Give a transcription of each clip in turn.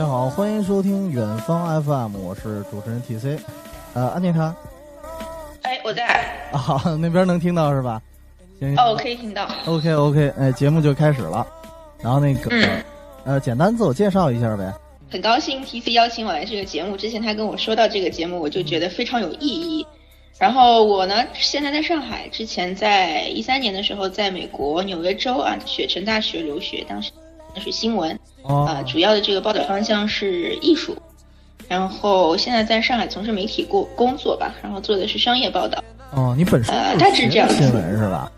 家好，欢迎收听远方 FM，我是主持人 TC。呃，安妮塔，哎，我在。啊，好，那边能听到是吧？行。哦，可以听到。OK OK，哎，节目就开始了。然后那个，嗯，呃，简单自我介绍一下呗。很高兴 TC 邀请我来这个节目。之前他跟我说到这个节目，我就觉得非常有意义。然后我呢，现在在上海，之前在一三年的时候，在美国纽约州啊雪城大学留学，当时是新闻，啊，主要的这个报道方向是艺术。然后现在在上海从事媒体工工作吧，然后做的是商业报道。哦，你本身呃，他是这样新闻是吧？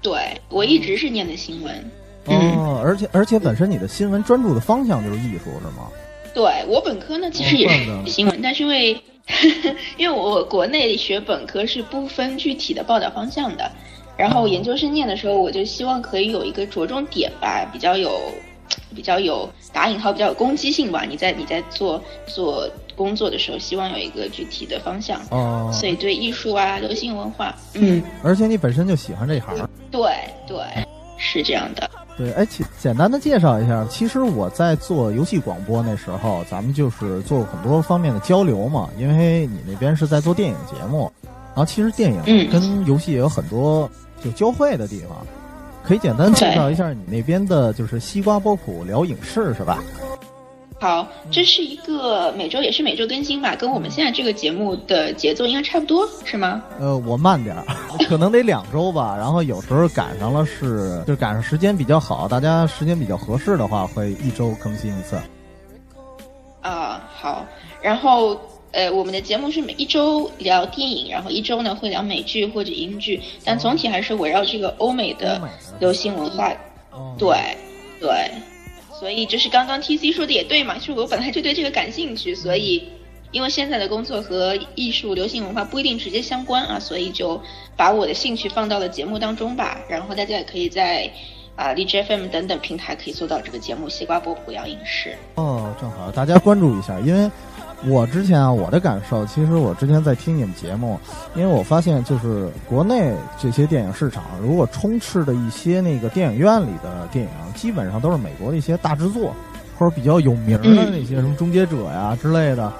对，我一直是念的新闻。哦，而且而且本身你的新闻专注的方向就是艺术是吗？对我本科呢，其实也是新闻，但是因为 因为我国内学本科是不分具体的报道方向的，然后研究生念的时候，我就希望可以有一个着重点吧，比较有比较有打引号比较有攻击性吧。你在你在做做工作的时候，希望有一个具体的方向。哦，所以对艺术啊、流行文化，嗯，而且你本身就喜欢这一行。对对，是这样的。对，哎，简简单的介绍一下，其实我在做游戏广播那时候，咱们就是做过很多方面的交流嘛。因为你那边是在做电影节目，然后其实电影跟游戏也有很多就交汇的地方。可以简单介绍一下你那边的，就是西瓜波普聊影视是吧？好，这是一个每周也是每周更新吧，跟我们现在这个节目的节奏应该差不多，是吗？呃，我慢点儿，可能得两周吧。然后有时候赶上了是，就赶上时间比较好，大家时间比较合适的话，会一周更新一次。啊，好。然后呃，我们的节目是每一周聊电影，然后一周呢会聊美剧或者英剧，但总体还是围绕这个欧美的流行文化。对，对。所以就是刚刚 T C 说的也对嘛，就是我本来就对这个感兴趣，所以因为现在的工作和艺术、流行文化不一定直接相关啊，所以就把我的兴趣放到了节目当中吧。然后大家也可以在啊荔枝 FM 等等平台可以搜到这个节目《西瓜波普聊影视》。哦，正好大家关注一下，因为。我之前啊，我的感受，其实我之前在听你们节目，因为我发现就是国内这些电影市场，如果充斥的一些那个电影院里的电影，基本上都是美国的一些大制作，或者比较有名的那些什么《终结者》呀之类的。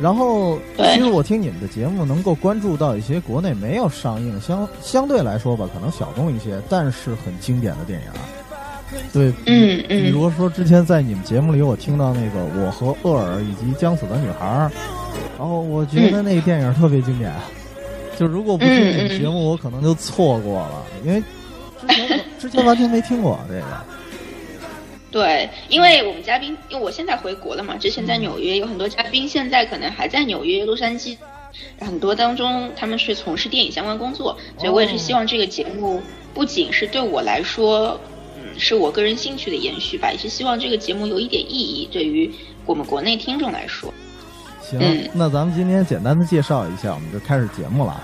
然后，其实我听你们的节目，能够关注到一些国内没有上映，相相对来说吧，可能小众一些，但是很经典的电影。对，嗯嗯，比如说之前在你们节目里，我听到那个《我和厄尔》以及《将死的女孩》，然后我觉得那个电影特别经典。就如果不听你们节目，我可能就错过了，因为之前之前完全没听过这个。对，因为我们嘉宾，因为我现在回国了嘛，之前在纽约有很多嘉宾，现在可能还在纽约、洛杉矶，很多当中他们是从事电影相关工作，所以我也是希望这个节目不仅是对我来说。是我个人兴趣的延续吧，也是希望这个节目有一点意义，对于我们国内听众来说。行，那咱们今天简单的介绍一下，我们就开始节目了。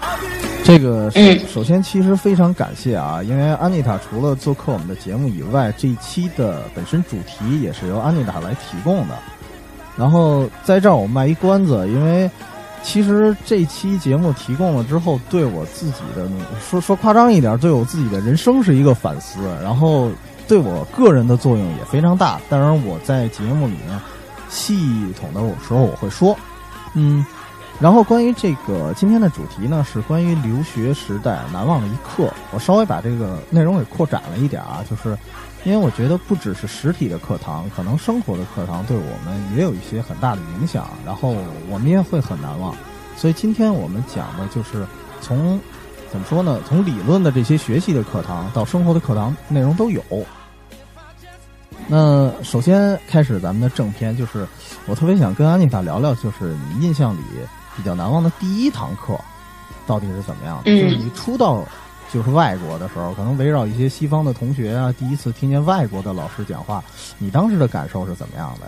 这个首先其实非常感谢啊，因为安妮塔除了做客我们的节目以外，这一期的本身主题也是由安妮塔来提供的。然后在这儿我卖一关子，因为其实这期节目提供了之后，对我自己的说说夸张一点，对我自己的人生是一个反思。然后。对我个人的作用也非常大，当然我在节目里面系统的时候我会说，嗯，然后关于这个今天的主题呢是关于留学时代难忘的一刻，我稍微把这个内容给扩展了一点啊，就是因为我觉得不只是实体的课堂，可能生活的课堂对我们也有一些很大的影响，然后我们也会很难忘，所以今天我们讲的就是从怎么说呢，从理论的这些学习的课堂到生活的课堂内容都有。那首先开始咱们的正片，就是我特别想跟安妮塔聊聊，就是你印象里比较难忘的第一堂课，到底是怎么样的？就是你初到就是外国的时候，可能围绕一些西方的同学啊，第一次听见外国的老师讲话，你当时的感受是怎么样的？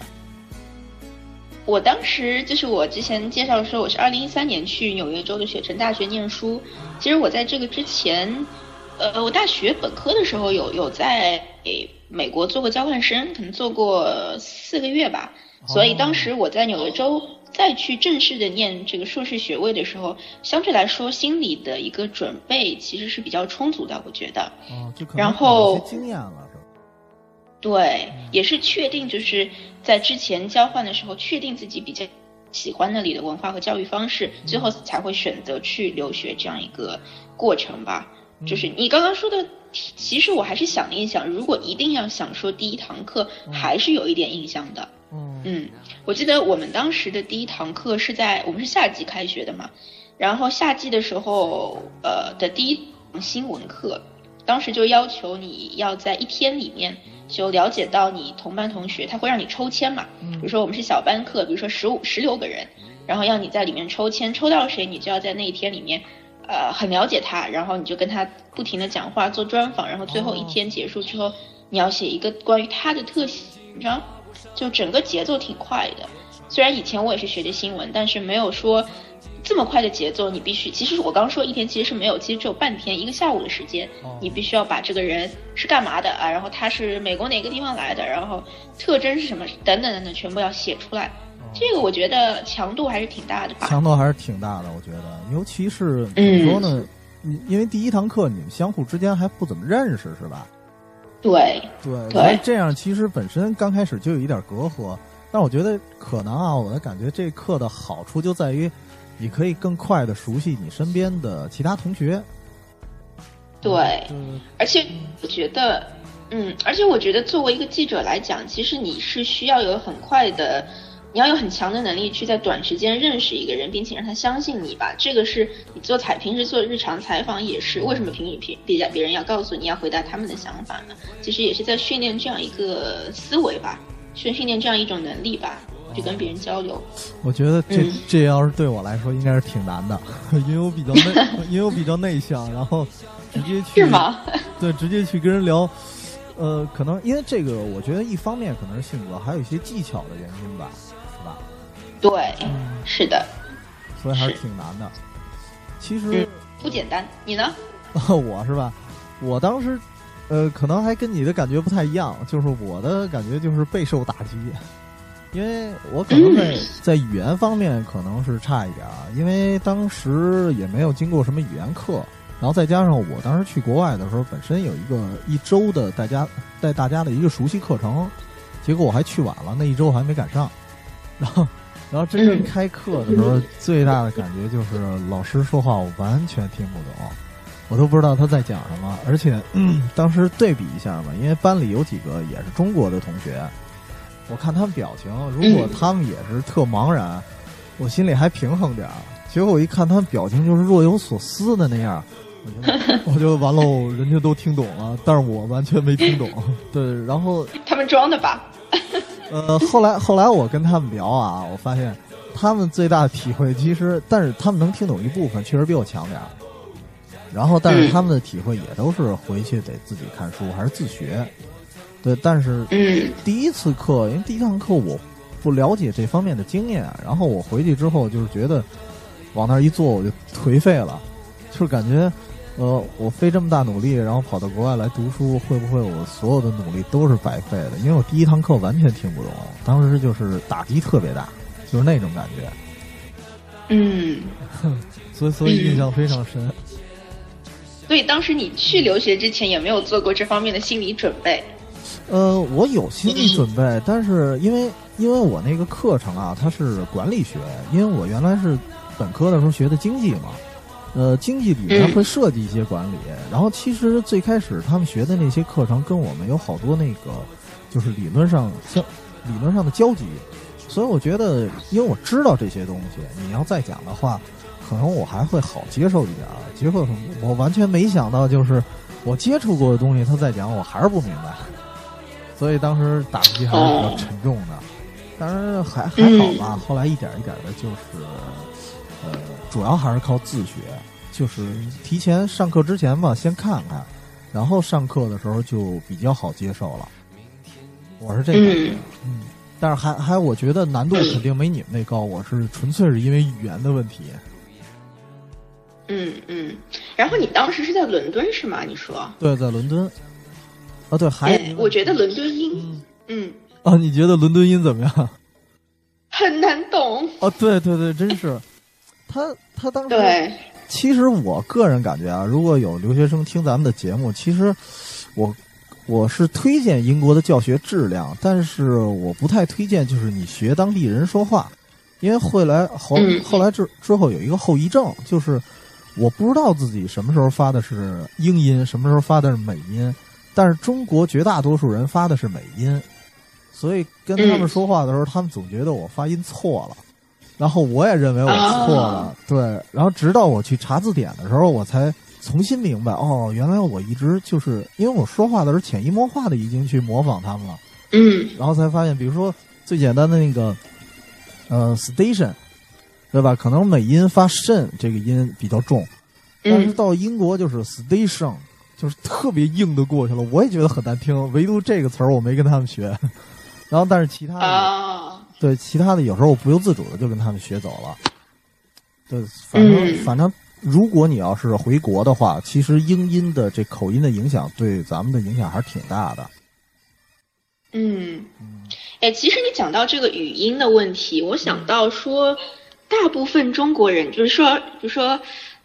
我当时就是我之前介绍说，我是二零一三年去纽约州的雪城大学念书。其实我在这个之前，呃，我大学本科的时候有有在。美国做过交换生，可能做过四个月吧，所以当时我在纽约州再去正式的念这个硕士学位的时候，相对来说心理的一个准备其实是比较充足的，我觉得。哦，然后经验了是吧？对，也是确定就是在之前交换的时候，确定自己比较喜欢那里的文化和教育方式，最后才会选择去留学这样一个过程吧。就是你刚刚说的，其实我还是想一想，如果一定要想说第一堂课，还是有一点印象的。嗯，我记得我们当时的第一堂课是在我们是夏季开学的嘛，然后夏季的时候，呃的第一堂新闻课，当时就要求你要在一天里面就了解到你同班同学，他会让你抽签嘛，比如说我们是小班课，比如说十五十六个人，然后要你在里面抽签，抽到谁你就要在那一天里面，呃很了解他，然后你就跟他不停的讲话做专访，然后最后一天结束之后，你要写一个关于他的特写文章。就整个节奏挺快的，虽然以前我也是学的新闻，但是没有说这么快的节奏。你必须，其实我刚说一天其实是没有，其实只有半天，一个下午的时间，你必须要把这个人是干嘛的啊，然后他是美国哪个地方来的，然后特征是什么，等等等等，全部要写出来。这个我觉得强度还是挺大的吧？强度还是挺大的，我觉得，尤其是怎么说呢？因为第一堂课你们相互之间还不怎么认识，是吧？对对，所以这样其实本身刚开始就有一点隔阂，但我觉得可能啊，我的感觉这课的好处就在于，你可以更快的熟悉你身边的其他同学。对，而且我觉得，嗯，而且我觉得作为一个记者来讲，其实你是需要有很快的。你要有很强的能力去在短时间认识一个人，并且让他相信你吧。这个是你做采平时做日常采访也是。为什么评语评别别人要告诉你要回答他们的想法呢？其实也是在训练这样一个思维吧，训训练这样一种能力吧，去跟别人交流。我觉得这这要是对我来说应该是挺难的，因为我比较内，因为我比较内向，然后直接去是吗？对，直接去跟人聊。呃，可能因为这个，我觉得一方面可能是性格，还有一些技巧的原因吧。对，是的，所以还是挺难的。其实不简单，你呢？我是吧？我当时，呃，可能还跟你的感觉不太一样，就是我的感觉就是备受打击，因为我可能在在语言方面可能是差一点啊，因为当时也没有经过什么语言课，然后再加上我当时去国外的时候，本身有一个一周的大家带大家的一个熟悉课程，结果我还去晚了，那一周还没赶上，然后。然后真正开课的时候，最大的感觉就是老师说话我完全听不懂，我都不知道他在讲什么。而且当时对比一下嘛，因为班里有几个也是中国的同学，我看他们表情，如果他们也是特茫然，我心里还平衡点儿。结果我一看他们表情就是若有所思的那样，我 就我就完喽，人家都听懂了，但是我完全没听懂。对，然后他们装的吧。呃，后来后来我跟他们聊啊，我发现他们最大的体会其实，但是他们能听懂一部分，确实比我强点儿。然后，但是他们的体会也都是回去得自己看书，还是自学。对，但是第一次课，因为第一堂课我不了解这方面的经验，然后我回去之后就是觉得往那儿一坐我就颓废了，就是感觉。呃，我费这么大努力，然后跑到国外来读书，会不会我所有的努力都是白费的？因为我第一堂课完全听不懂，当时就是打击特别大，就是那种感觉。嗯，所以所以印象非常深。所以当时你去留学之前也没有做过这方面的心理准备？呃，我有心理准备，但是因为因为我那个课程啊，它是管理学，因为我原来是本科的时候学的经济嘛。呃，经济里面会涉及一些管理，然后其实最开始他们学的那些课程跟我们有好多那个，就是理论上相理论上的交集，所以我觉得，因为我知道这些东西，你要再讲的话，可能我还会好接受一点。结果我完全没想到，就是我接触过的东西，他再讲我还是不明白，所以当时打击还是比较沉重的。当然还还好吧，后来一点一点的，就是。呃，主要还是靠自学，就是提前上课之前吧，先看看，然后上课的时候就比较好接受了。我是这个，嗯，但是还还，我觉得难度肯定没你们那高。我是纯粹是因为语言的问题。嗯嗯，然后你当时是在伦敦是吗？你说？对，在伦敦。啊，对，还我觉得伦敦音，嗯。啊，你觉得伦敦音怎么样？很难懂。哦，对对对，真是。他他当时，其实我个人感觉啊，如果有留学生听咱们的节目，其实我我是推荐英国的教学质量，但是我不太推荐就是你学当地人说话，因为后来后后来之之后有一个后遗症，就是我不知道自己什么时候发的是英音，什么时候发的是美音，但是中国绝大多数人发的是美音，所以跟他们说话的时候，他们总觉得我发音错了，然后我也认为我错了，对，然后直到我去查字典的时候，我才。重新明白哦，原来我一直就是因为我说话的时候潜移默化的已经去模仿他们了，嗯，然后才发现，比如说最简单的那个，呃，station，对吧？可能美音发 shin 这个音比较重，但是到英国就是 station，就是特别硬的过去了。我也觉得很难听，唯独这个词儿我没跟他们学，然后但是其他的，对其他的有时候我不由自主的就跟他们学走了，对，反正反正。如果你要是回国的话，其实英音的这口音的影响对咱们的影响还是挺大的。嗯，哎，其实你讲到这个语音的问题，我想到说，大部分中国人就是说，比如说，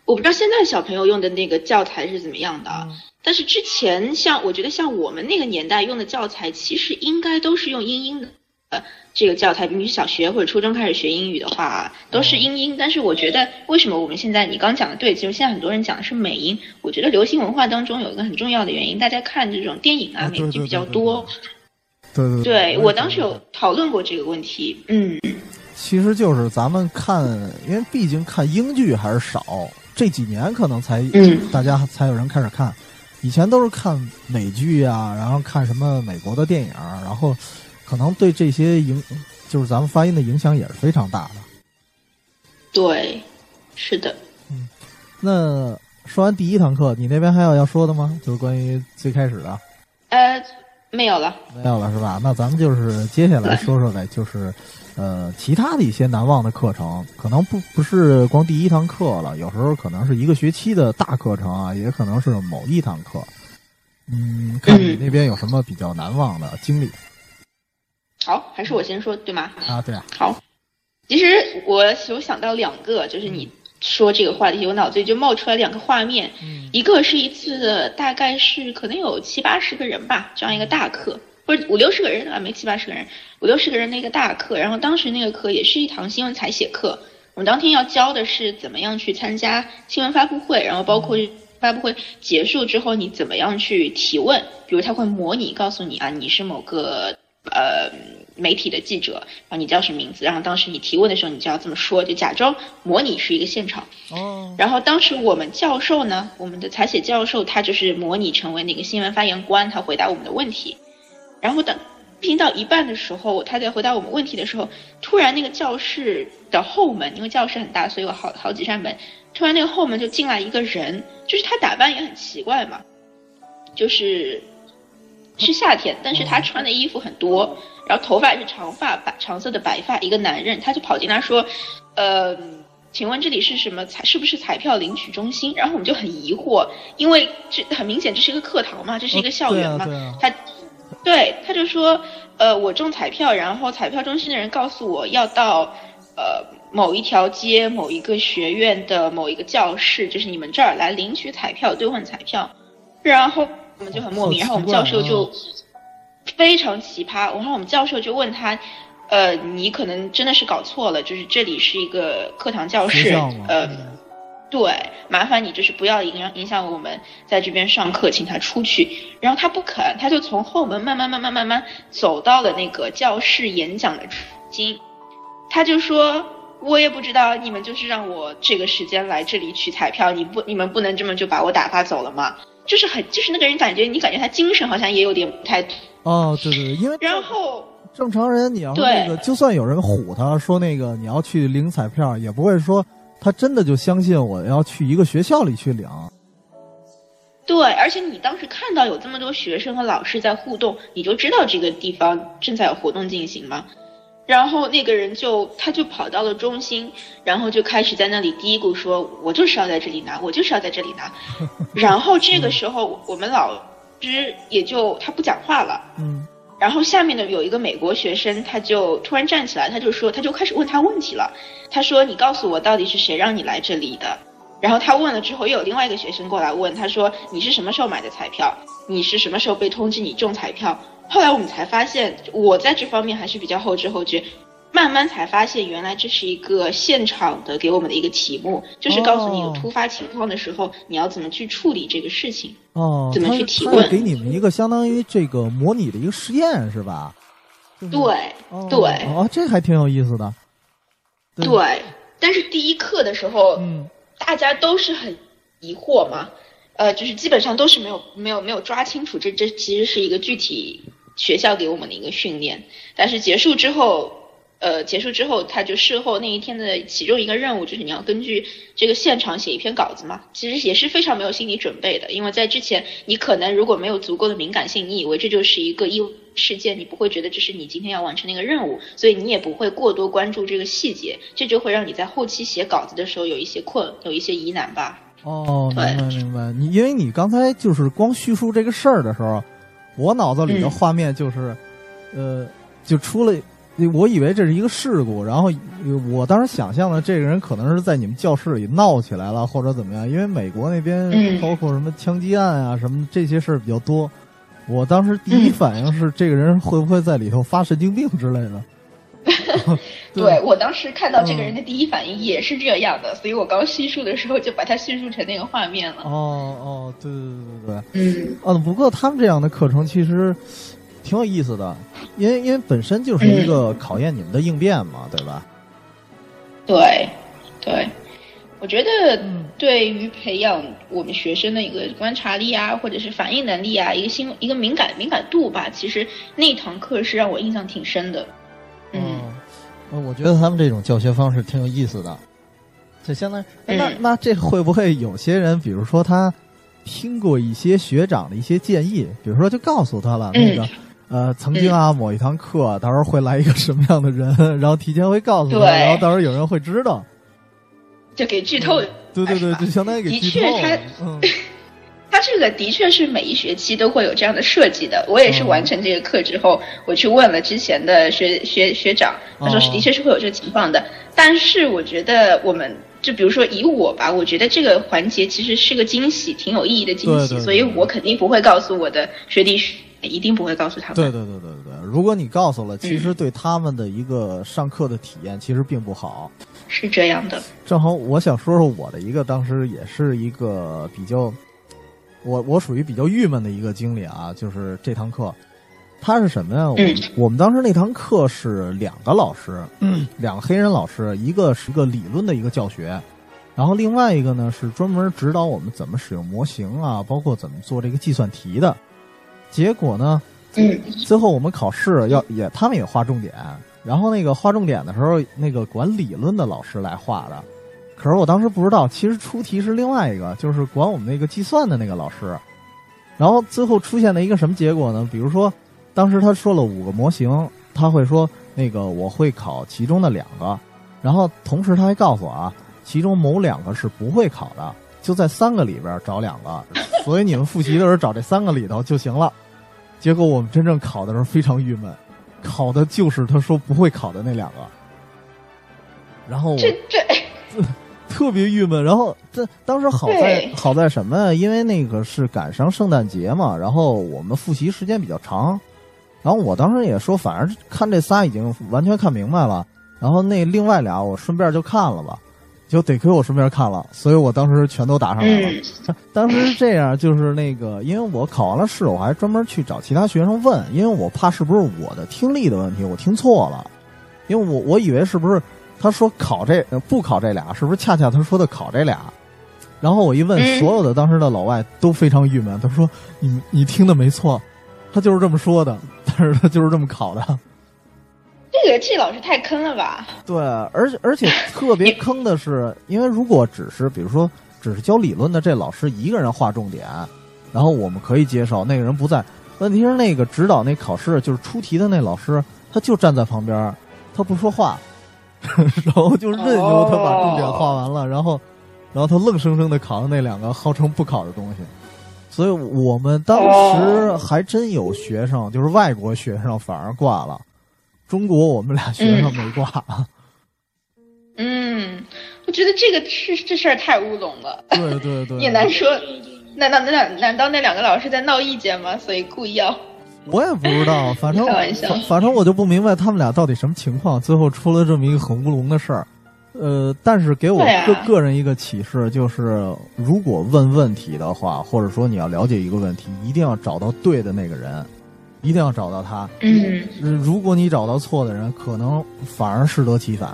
我不知道现在小朋友用的那个教材是怎么样的，但是之前像我觉得像我们那个年代用的教材，其实应该都是用英音的。这个教材，比如小学或者初中开始学英语的话，都是英音。但是我觉得，为什么我们现在你刚讲的对？其实现在很多人讲的是美音。我觉得流行文化当中有一个很重要的原因，大家看这种电影啊，美剧比较多。对对对，我当时有讨论过这个问题。嗯，其实就是咱们看，因为毕竟看英剧还是少，这几年可能才大家才有人开始看。以前都是看美剧啊，然后看什么美国的电影，然后。可能对这些影，就是咱们发音的影响也是非常大的。对，是的。嗯，那说完第一堂课，你那边还有要说的吗？就是关于最开始的。呃，没有了。没有了是吧？那咱们就是接下来说说呗，就是呃，其他的一些难忘的课程，可能不不是光第一堂课了，有时候可能是一个学期的大课程啊，也可能是某一堂课。嗯，看你那边有什么比较难忘的经历。好，还是我先说对吗？啊，对啊。好，其实我有想到两个，就是你说这个话题，我脑子里就冒出来两个画面。嗯。一个是一次，大概是可能有七八十个人吧，这样一个大课，或者五六十个人啊，没七八十个人，五六十个人的一个大课。然后当时那个课也是一堂新闻采写课，我们当天要教的是怎么样去参加新闻发布会，然后包括发布会结束之后你怎么样去提问，比如他会模拟告诉你啊，你是某个。呃，媒体的记者，然后你叫什么名字？然后当时你提问的时候，你就要这么说，就假装模拟是一个现场。哦。然后当时我们教授呢，我们的采写教授，他就是模拟成为那个新闻发言官，他回答我们的问题。然后等听到一半的时候，他在回答我们问题的时候，突然那个教室的后门，因为教室很大，所以有好好几扇门，突然那个后门就进来一个人，就是他打扮也很奇怪嘛，就是。是夏天，但是他穿的衣服很多，然后头发是长发，白长色的白发，一个男人，他就跑进来说，呃，请问这里是什么彩？是不是彩票领取中心？然后我们就很疑惑，因为这很明显这是一个课堂嘛，这是一个校园嘛，他，对，他就说，呃，我中彩票，然后彩票中心的人告诉我要到，呃，某一条街某一个学院的某一个教室，就是你们这儿来领取彩票，兑换彩票，然后。我们就很莫名，然后我们教授就非常奇葩。然后我们教授就问他，呃，你可能真的是搞错了，就是这里是一个课堂教室，呃，对，麻烦你就是不要影响影响我们在这边上课，请他出去。然后他不肯，他就从后门慢慢慢慢慢慢走到了那个教室演讲的中心，他就说，我也不知道你们就是让我这个时间来这里取彩票，你不你们不能这么就把我打发走了吗？就是很，就是那个人感觉你感觉他精神好像也有点不太。哦，对对，因为然后正常人你要那个，就算有人唬他说那个你要去领彩票，也不会说他真的就相信我要去一个学校里去领。对，而且你当时看到有这么多学生和老师在互动，你就知道这个地方正在有活动进行吗？然后那个人就他就跑到了中心，然后就开始在那里嘀咕说：“我就是要在这里拿，我就是要在这里拿。”然后这个时候我们老师也就他不讲话了。嗯。然后下面的有一个美国学生，他就突然站起来，他就说，他就开始问他问题了。他说：“你告诉我到底是谁让你来这里的？”然后他问了之后，又有另外一个学生过来问，他说你是什么时候买的彩票？你是什么时候被通知你中彩票？后来我们才发现，我在这方面还是比较后知后觉。慢慢才发现，原来这是一个现场的给我们的一个题目，就是告诉你有突发情况的时候，你要怎么去处理这个事情。哦，怎么去提问？给你们一个相当于这个模拟的一个实验，是吧？对，对。哦，这还挺有意思的。对，但是第一课的时候，嗯，大家都是很疑惑嘛，呃，就是基本上都是没有没有没有抓清楚，这这其实是一个具体学校给我们的一个训练，但是结束之后。呃，结束之后，他就事后那一天的其中一个任务就是你要根据这个现场写一篇稿子嘛。其实也是非常没有心理准备的，因为在之前你可能如果没有足够的敏感性，你以为这就是一个意外事件，你不会觉得这是你今天要完成的一个任务，所以你也不会过多关注这个细节，这就会让你在后期写稿子的时候有一些困，有一些疑难吧。哦，明白明白。你因为你刚才就是光叙述这个事儿的时候，我脑子里的画面就是，呃，就出了。我以为这是一个事故，然后我当时想象的这个人可能是在你们教室里闹起来了，或者怎么样，因为美国那边包括什么枪击案啊什么这些事儿比较多。我当时第一反应是，这个人会不会在里头发神经病之类的？对我当时看到这个人的第一反应也是这样的，所以我刚叙述的时候就把它叙述成那个画面了。哦哦，对对对对对，嗯，啊，不过他们这样的课程其实。挺有意思的，因为因为本身就是一个考验你们的应变嘛，对吧？对，对，我觉得对于培养我们学生的一个观察力啊，或者是反应能力啊，一个心一个敏感敏感度吧，其实那堂课是让我印象挺深的。嗯，我觉得他们这种教学方式挺有意思的，就相当于那那这会不会有些人，比如说他听过一些学长的一些建议，比如说就告诉他了那个。呃，曾经啊，某一堂课，到时候会来一个什么样的人，然后提前会告诉他，然后到时候有人会知道，就给剧透。对对对，就相当于给剧透。的确，他，他这个的确是每一学期都会有这样的设计的。我也是完成这个课之后，我去问了之前的学学学长，他说是的确是会有这个情况的。但是我觉得，我们就比如说以我吧，我觉得这个环节其实是个惊喜，挺有意义的惊喜，所以我肯定不会告诉我的学弟。一定不会告诉他们。对对对对对，如果你告诉了，其实对他们的一个上课的体验其实并不好。是这样的。正好我想说说我的一个当时也是一个比较，我我属于比较郁闷的一个经历啊，就是这堂课，他是什么呀？嗯。我们当时那堂课是两个老师，两个黑人老师，一个是一个理论的一个教学，然后另外一个呢是专门指导我们怎么使用模型啊，包括怎么做这个计算题的。结果呢？嗯，最后我们考试要也，他们也划重点。然后那个划重点的时候，那个管理论的老师来画的。可是我当时不知道，其实出题是另外一个，就是管我们那个计算的那个老师。然后最后出现了一个什么结果呢？比如说，当时他说了五个模型，他会说那个我会考其中的两个，然后同时他还告诉我啊，其中某两个是不会考的，就在三个里边找两个，所以你们复习的时候找这三个里头就行了。结果我们真正考的时候非常郁闷，考的就是他说不会考的那两个，然后这这 特别郁闷。然后这当时好在好在什么呀？因为那个是赶上圣诞节嘛，然后我们复习时间比较长。然后我当时也说，反正看这仨已经完全看明白了，然后那另外俩我顺便就看了吧。就得亏我顺便看了，所以我当时全都答上来了。当时是这样，就是那个，因为我考完了试，我还专门去找其他学生问，因为我怕是不是我的听力的问题，我听错了。因为我我以为是不是他说考这不考这俩，是不是恰恰他说的考这俩？然后我一问，所有的当时的老外都非常郁闷，他说：“你你听的没错，他就是这么说的，但是他就是这么考的。”这个这老师太坑了吧？对，而且而且特别坑的是，因为如果只是比如说只是教理论的这老师一个人画重点，然后我们可以接受那个人不在。问题是那个指导那考试就是出题的那老师，他就站在旁边，他不说话，然后就任由他把重点画完了，然后然后他愣生生的考了那两个号称不考的东西。所以我们当时还真有学生，就是外国学生反而挂了。中国我们俩学生没挂。嗯，我觉得这个是这事儿太乌龙了。对对对，也难说。难道那两难道那两个老师在闹意见吗？所以故意要？我也不知道，反正反正我就不明白他们俩到底什么情况，最后出了这么一个很乌龙的事儿。呃，但是给我个个人一个启示，就是如果问问题的话，或者说你要了解一个问题，一定要找到对的那个人，一定要找到他。嗯，如果你找到错的人，可能反而适得其反，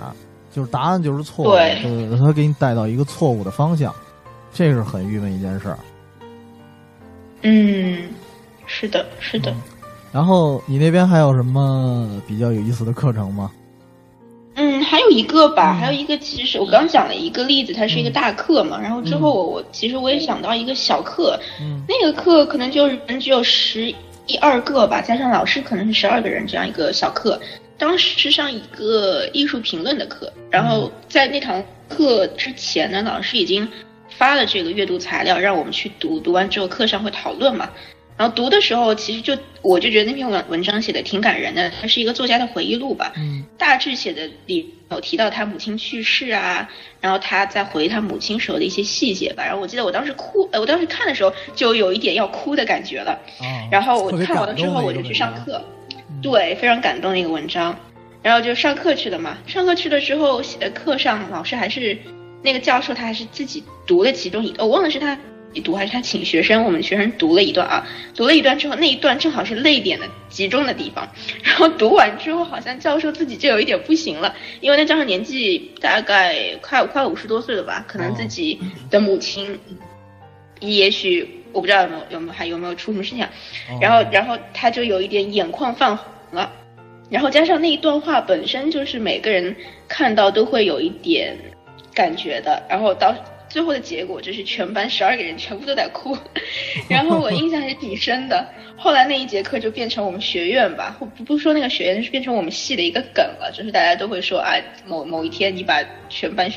就是答案就是错的，对，他给你带到一个错误的方向，这是很郁闷一件事儿。嗯，是的，是的。然后你那边还有什么比较有意思的课程吗？嗯，还有一个吧，还有一个，其实我刚讲了一个例子，它是一个大课嘛。然后之后我我其实我也想到一个小课，那个课可能就人只有十一二个吧，加上老师可能是十二个人这样一个小课。当时是上一个艺术评论的课，然后在那堂课之前呢，老师已经发了这个阅读材料让我们去读，读完之后课上会讨论嘛。然后读的时候，其实就我就觉得那篇文文章写的挺感人的，它是一个作家的回忆录吧。嗯，大致写的里有提到他母亲去世啊，然后他在回忆他母亲时候的一些细节吧。然后我记得我当时哭，呃，我当时看的时候就有一点要哭的感觉了。然后我看完了之后，我就去上课，对，非常感动的一个文章。然后就上课去了嘛，上课去了之后，呃，课上老师还是那个教授，他还是自己读了其中一，我忘了是他。你读还是他请学生？我们学生读了一段啊，读了一段之后，那一段正好是泪点的集中的地方。然后读完之后，好像教授自己就有一点不行了，因为那教授年纪大概快快五十多岁了吧，可能自己的母亲，也许我不知道有没有有没有还有没有出什么事情。然后然后他就有一点眼眶泛红了，然后加上那一段话本身就是每个人看到都会有一点感觉的，然后到。最后的结果就是全班十二个人全部都在哭，然后我印象还是挺深的。后来那一节课就变成我们学院吧，不不说那个学院，是变成我们系的一个梗了，就是大家都会说啊，某某一天你把全班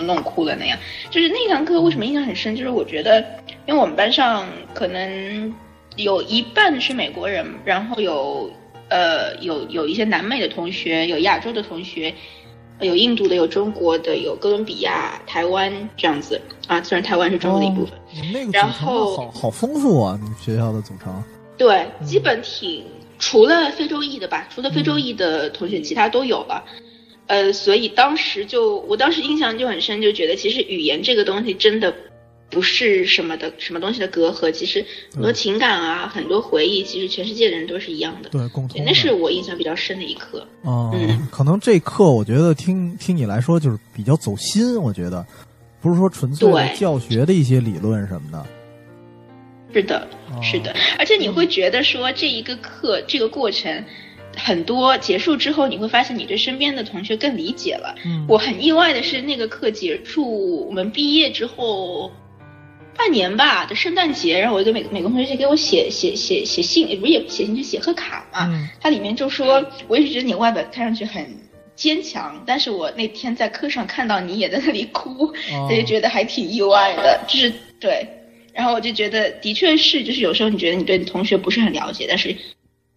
弄哭了那样。就是那堂课为什么印象很深？就是我觉得，因为我们班上可能有一半是美国人，然后有呃有有一些南美的同学，有亚洲的同学。有印度的，有中国的，有哥伦比亚、台湾这样子啊。虽然台湾是中国的一部分，然后好好丰富啊！你们学校的组成对，基本挺除了非洲裔的吧，除了非洲裔的同学，其他都有了。呃，所以当时就我当时印象就很深，就觉得其实语言这个东西真的。不是什么的什么东西的隔阂，其实很多情感啊，很多回忆，其实全世界的人都是一样的。对，共同。那是我印象比较深的一课。哦，可能这课我觉得听听你来说就是比较走心，我觉得不是说纯粹的教学的一些理论什么的。是的，是的，而且你会觉得说这一个课这个过程很多结束之后，你会发现你对身边的同学更理解了。嗯，我很意外的是那个课结束，我们毕业之后。半年吧就圣诞节，然后我一个美美国同学给我写写写写信，不是也写信就写贺卡嘛。他里面就说，我一直觉得你外表看上去很坚强，但是我那天在课上看到你也在那里哭，他就觉得还挺意外的。就是对，然后我就觉得的确是，就是有时候你觉得你对同学不是很了解，但是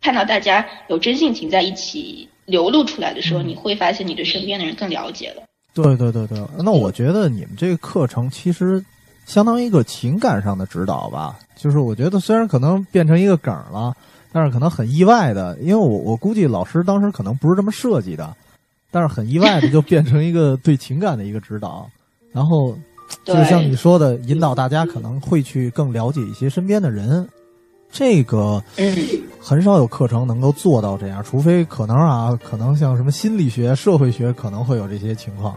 看到大家有真性情在一起流露出来的时候，你会发现你对身边的人更了解了。对对对对，那我觉得你们这个课程其实。相当于一个情感上的指导吧，就是我觉得虽然可能变成一个梗了，但是可能很意外的，因为我我估计老师当时可能不是这么设计的，但是很意外的就变成一个对情感的一个指导，然后就像你说的，引导大家可能会去更了解一些身边的人，这个很少有课程能够做到这样，除非可能啊，可能像什么心理学、社会学可能会有这些情况。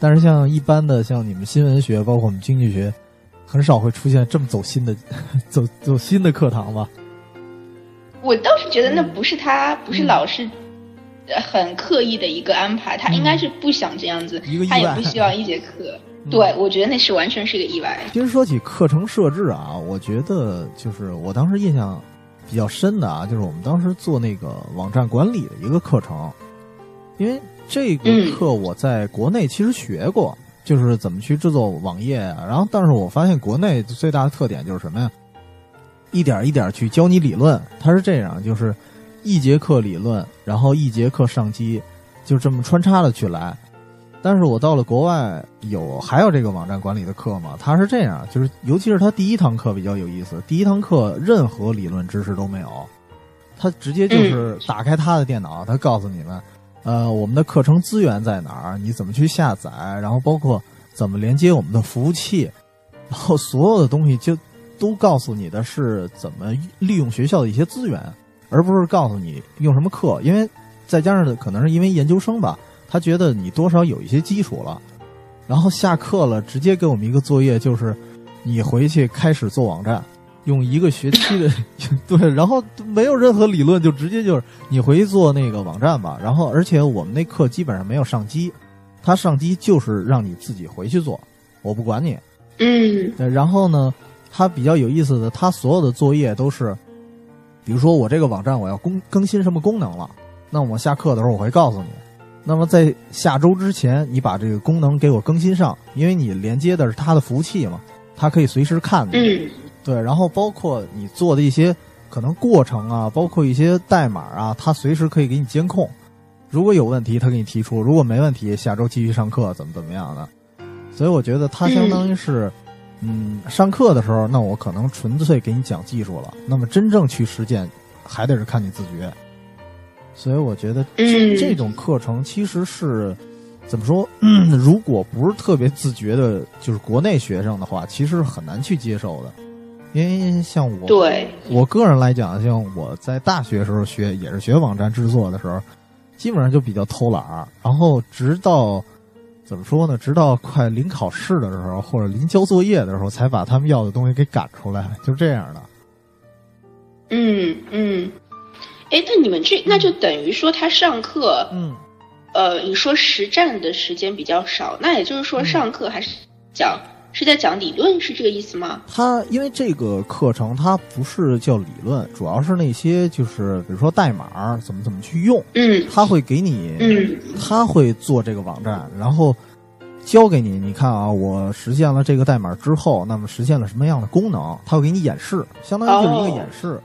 但是像一般的像你们新闻学，包括我们经济学，很少会出现这么走心的、走走心的课堂吧？我倒是觉得那不是他，不是老师很刻意的一个安排，他应该是不想这样子，他也不希望一节课。对，我觉得那是完全是一个意外。其实说起课程设置啊，我觉得就是我当时印象比较深的啊，就是我们当时做那个网站管理的一个课程，因为。这个课我在国内其实学过，就是怎么去制作网页啊。然后，但是我发现国内最大的特点就是什么呀？一点一点去教你理论。它是这样，就是一节课理论，然后一节课上机，就这么穿插的去来。但是我到了国外，有还有这个网站管理的课嘛？它是这样，就是尤其是它第一堂课比较有意思。第一堂课任何理论知识都没有，他直接就是打开他的电脑，他告诉你们，呃，我们的课程资源在哪儿，你怎么去下载，然后包括怎么连接我们的服务器，然后所有的东西就都告诉你的是怎么利用学校的一些资源，而不是告诉你用什么课。因为再加上可能是因为研究生吧。他觉得你多少有一些基础了，然后下课了，直接给我们一个作业，就是你回去开始做网站，用一个学期的 对，然后没有任何理论，就直接就是你回去做那个网站吧。然后，而且我们那课基本上没有上机，他上机就是让你自己回去做，我不管你。嗯。对然后呢，他比较有意思的，他所有的作业都是，比如说我这个网站我要更更新什么功能了，那我下课的时候我会告诉你。那么在下周之前，你把这个功能给我更新上，因为你连接的是他的服务器嘛，他可以随时看的。嗯，对。然后包括你做的一些可能过程啊，包括一些代码啊，它随时可以给你监控。如果有问题，他给你提出；如果没问题，下周继续上课，怎么怎么样的。所以我觉得它相当于是，嗯，上课的时候，那我可能纯粹给你讲技术了。那么真正去实践，还得是看你自觉。所以我觉得这种课程其实是怎么说？如果不是特别自觉的，就是国内学生的话，其实是很难去接受的。因为像我，对我个人来讲，像我在大学时候学，也是学网站制作的时候，基本上就比较偷懒儿。然后直到怎么说呢？直到快临考试的时候，或者临交作业的时候，才把他们要的东西给赶出来，就这样的。嗯嗯。哎，那你们这那就等于说他上课，嗯，呃，你说实战的时间比较少，那也就是说上课还是讲是在讲理论，是这个意思吗？他因为这个课程它不是叫理论，主要是那些就是比如说代码怎么怎么去用，嗯，他会给你，嗯，他会做这个网站，然后教给你，你看啊，我实现了这个代码之后，那么实现了什么样的功能，他会给你演示，相当于就是一个演示。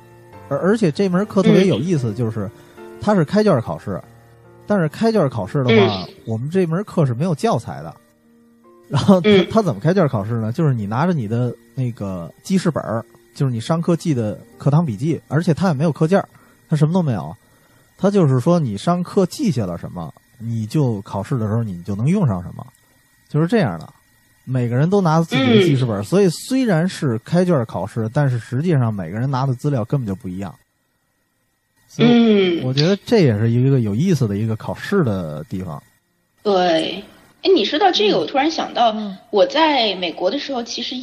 而而且这门课特别有意思，就是它是开卷考试，但是开卷考试的话，我们这门课是没有教材的。然后他他怎么开卷考试呢？就是你拿着你的那个记事本就是你上课记的课堂笔记，而且他也没有课件他什么都没有。他就是说你上课记下了什么，你就考试的时候你就能用上什么，就是这样的。每个人都拿自己的记事本，所以虽然是开卷考试，但是实际上每个人拿的资料根本就不一样。所以，我觉得这也是一个有意思的一个考试的地方。对，哎，你说到这个，我突然想到，我在美国的时候，其实。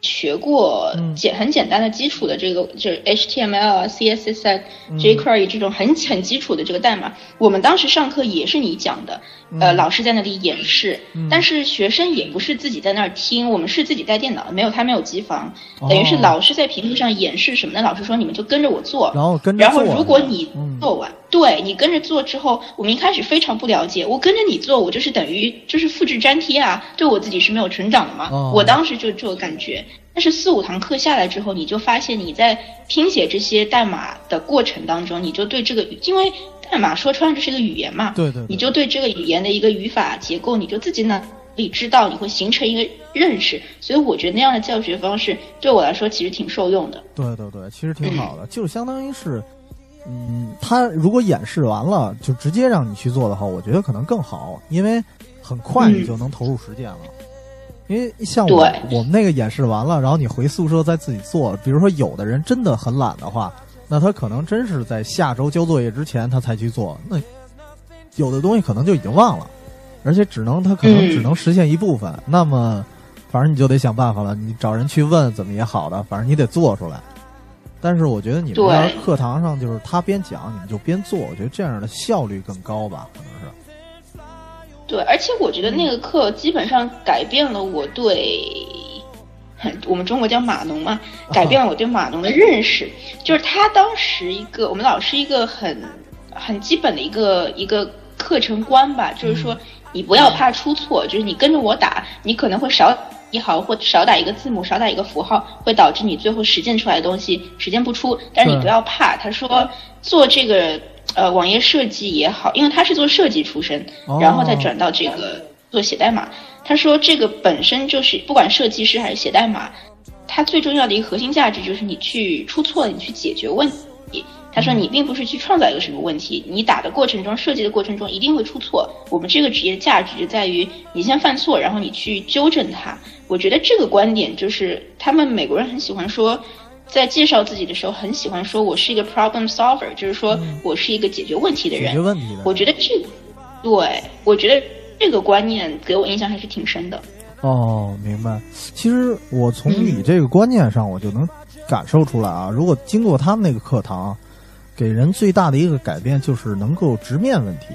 学过简很简单的基础的这个就是 HTML 啊 CSS 啊 jQuery 这种很很基础的这个代码，我们当时上课也是你讲的，呃，老师在那里演示，但是学生也不是自己在那儿听，我们是自己带电脑，没有他没有机房，等于是老师在屏幕上演示什么，那老师说你们就跟着我做，然后跟着然后如果你做完，对你跟着做之后，我们一开始非常不了解，我跟着你做，我就是等于就是复制粘贴啊，对我自己是没有成长的嘛，我当时就这个感觉。但是四五堂课下来之后，你就发现你在拼写这些代码的过程当中，你就对这个，因为代码说穿了就是一个语言嘛，对对，你就对这个语言的一个语法结构，你就自己呢可以知道，你会形成一个认识。所以我觉得那样的教学方式对我来说其实挺受用的。对对对，其实挺好的，就相当于是，嗯，他如果演示完了就直接让你去做的话，我觉得可能更好，因为很快你就能投入实践了。因为像我我们那个演示完了，然后你回宿舍再自己做。比如说有的人真的很懒的话，那他可能真是在下周交作业之前他才去做。那有的东西可能就已经忘了，而且只能他可能只能实现一部分。那么反正你就得想办法了，你找人去问怎么也好的，反正你得做出来。但是我觉得你们在课堂上就是他边讲你们就边做，我觉得这样的效率更高吧，可能是。对，而且我觉得那个课基本上改变了我对，我们中国叫码农嘛，改变了我对码农的认识。就是他当时一个我们老师一个很很基本的一个一个课程观吧，就是说你不要怕出错，就是你跟着我打，你可能会少一行或少打一个字母，少打一个符号，会导致你最后实践出来的东西实践不出。但是你不要怕，他说做这个。呃，网页设计也好，因为他是做设计出身，然后再转到这个做写代码。他说这个本身就是不管设计师还是写代码，它最重要的一个核心价值就是你去出错，你去解决问题。他说你并不是去创造一个什么问题，你打的过程中、设计的过程中一定会出错。我们这个职业的价值就在于你先犯错，然后你去纠正它。我觉得这个观点就是他们美国人很喜欢说。在介绍自己的时候，很喜欢说我是一个 problem solver，就是说我是一个解决问题的人。解决问题的。我觉得这，对，我觉得这个观念给我印象还是挺深的。哦，明白。其实我从你这个观念上，我就能感受出来啊。如果经过他们那个课堂，给人最大的一个改变就是能够直面问题。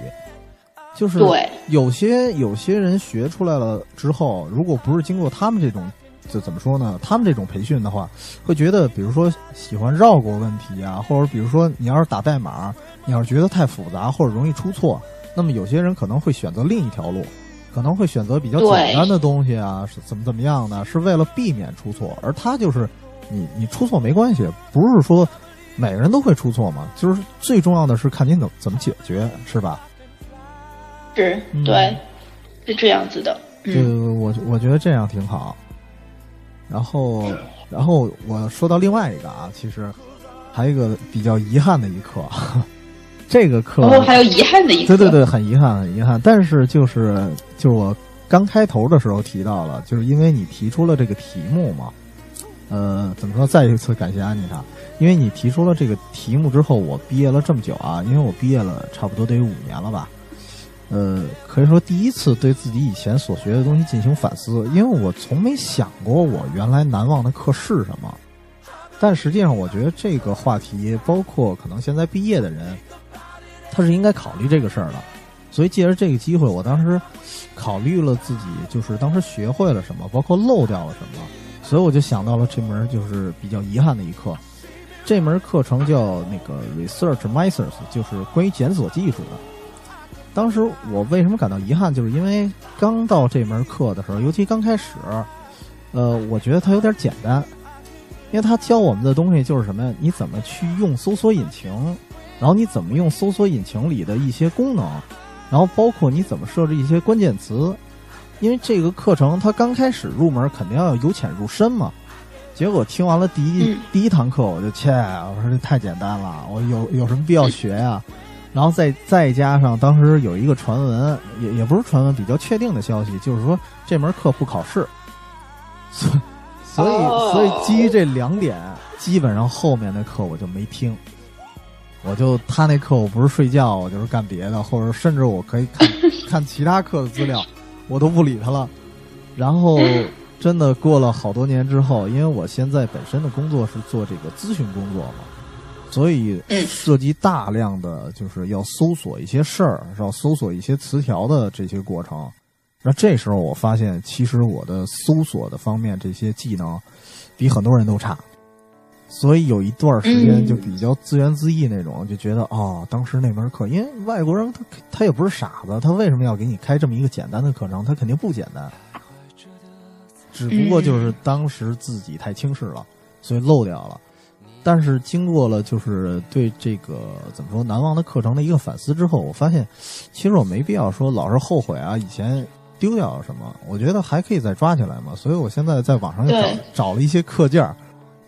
就是对有些有些人学出来了之后，如果不是经过他们这种。就怎么说呢？他们这种培训的话，会觉得，比如说喜欢绕过问题啊，或者比如说你要是打代码，你要是觉得太复杂或者容易出错，那么有些人可能会选择另一条路，可能会选择比较简单的东西啊，是怎么怎么样呢？是为了避免出错。而他就是，你你出错没关系，不是说每个人都会出错嘛，就是最重要的是看你怎怎么解决，是吧？是，对，是这样子的。嗯，我我觉得这样挺好。然后，然后我说到另外一个啊，其实还有一个比较遗憾的一课，这个课哦，还有遗憾的一课，对对对，很遗憾，很遗憾。但是就是就是我刚开头的时候提到了，就是因为你提出了这个题目嘛，呃，怎么说？再一次感谢安妮塔，因为你提出了这个题目之后，我毕业了这么久啊，因为我毕业了差不多得有五年了吧。呃，可以说第一次对自己以前所学的东西进行反思，因为我从没想过我原来难忘的课是什么。但实际上，我觉得这个话题，包括可能现在毕业的人，他是应该考虑这个事儿的。所以借着这个机会，我当时考虑了自己，就是当时学会了什么，包括漏掉了什么，所以我就想到了这门就是比较遗憾的一课。这门课程叫那个 Research Methods，就是关于检索技术的。当时我为什么感到遗憾，就是因为刚到这门课的时候，尤其刚开始，呃，我觉得它有点简单，因为他教我们的东西就是什么呀？你怎么去用搜索引擎，然后你怎么用搜索引擎里的一些功能，然后包括你怎么设置一些关键词。因为这个课程它刚开始入门肯定要由浅入深嘛。结果听完了第一第一堂课，我就切，我说这太简单了，我有有什么必要学呀？然后再再加上当时有一个传闻，也也不是传闻，比较确定的消息，就是说这门课不考试，所所以所以基于这两点，基本上后面的课我就没听，我就他那课我不是睡觉，我就是干别的，或者甚至我可以看 看其他课的资料，我都不理他了。然后真的过了好多年之后，因为我现在本身的工作是做这个咨询工作嘛。所以涉及大量的就是要搜索一些事儿，要搜索一些词条的这些过程。那这时候我发现，其实我的搜索的方面这些技能比很多人都差。所以有一段时间就比较自怨自艾那种，就觉得哦，当时那门课，因为外国人他他也不是傻子，他为什么要给你开这么一个简单的课程？他肯定不简单。只不过就是当时自己太轻视了，所以漏掉了。但是经过了就是对这个怎么说难忘的课程的一个反思之后，我发现其实我没必要说老是后悔啊，以前丢掉了什么，我觉得还可以再抓起来嘛。所以我现在在网上又找找了一些课件，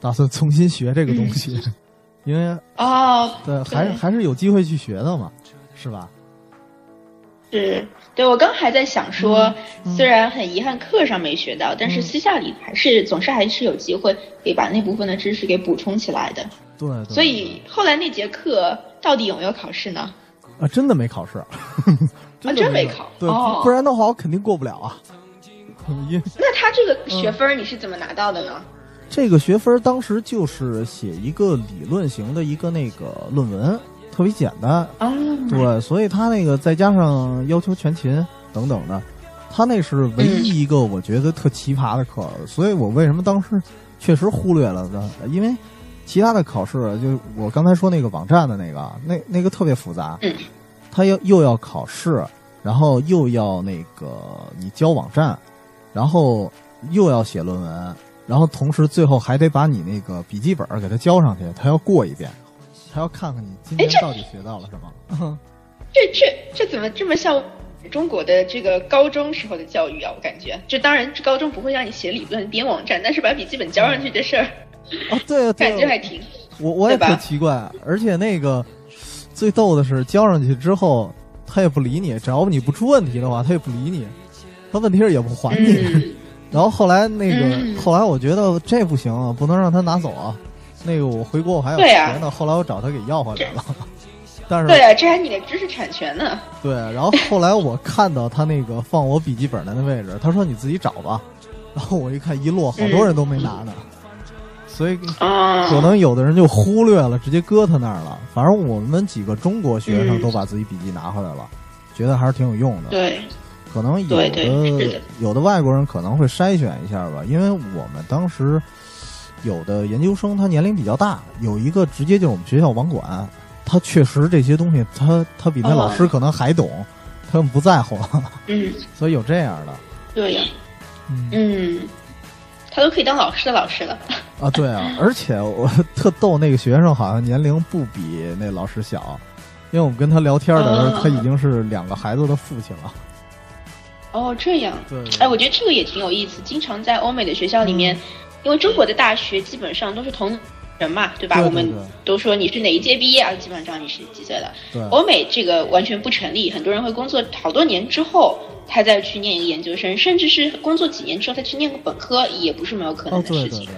打算重新学这个东西，因为哦，对，还是还是有机会去学的嘛，是吧？是。对，我刚还在想说，虽然很遗憾课上没学到，但是私下里还是总是还是有机会可以把那部分的知识给补充起来的。对，所以后来那节课到底有没有考试呢？啊，真的没考试，啊，真没考。对，不然的话我肯定过不了啊。那他这个学分你是怎么拿到的呢？这个学分当时就是写一个理论型的一个那个论文。特别简单，对，所以他那个再加上要求全勤等等的，他那是唯一一个我觉得特奇葩的课。所以我为什么当时确实忽略了呢？因为其他的考试，就我刚才说那个网站的那个，那那个特别复杂，他要又要考试，然后又要那个你交网站，然后又要写论文，然后同时最后还得把你那个笔记本给他交上去，他要过一遍。他要看看你今天到底学到了什么？这这这怎么这么像中国的这个高中时候的教育啊，我感觉，这当然高中不会让你写理论编网站，但是把笔记本交上去这事儿，哦，对，感觉还挺，我我也特奇怪，而且那个最逗的是交上去之后，他也不理你，只要你不出问题的话，他也不理你，他问题是也不还你。然后后来那个后来我觉得这不行，啊，不能让他拿走啊，那个我回国我还要钱呢，后来我找他给要回来了。但是对啊，这还你的知识产权呢。对，然后后来我看到他那个放我笔记本的那位置，他说你自己找吧。然后我一看一摞，好多人都没拿呢，所以可能有的人就忽略了，直接搁他那儿了。反正我们几个中国学生都把自己笔记拿回来了，觉得还是挺有用的。对，可能有的有的外国人可能会筛选一下吧，因为我们当时有的研究生他年龄比较大，有一个直接就是我们学校网管。他确实这些东西，他他比那老师可能还懂，他们不在乎。嗯，所以有这样的。对呀。嗯，他都可以当老师的老师了。啊，对啊，而且我特逗，那个学生好像年龄不比那老师小，因为我们跟他聊天的时候，他已经是两个孩子的父亲了。哦，这样。对。哎，我觉得这个也挺有意思。经常在欧美的学校里面，因为中国的大学基本上都是同。人嘛，对吧？我们都说你是哪一届毕业啊？基本上知道你是几岁了？欧美这个完全不成立，很多人会工作好多年之后，他再去念一个研究生，甚至是工作几年之后再去念个本科，也不是没有可能的事情。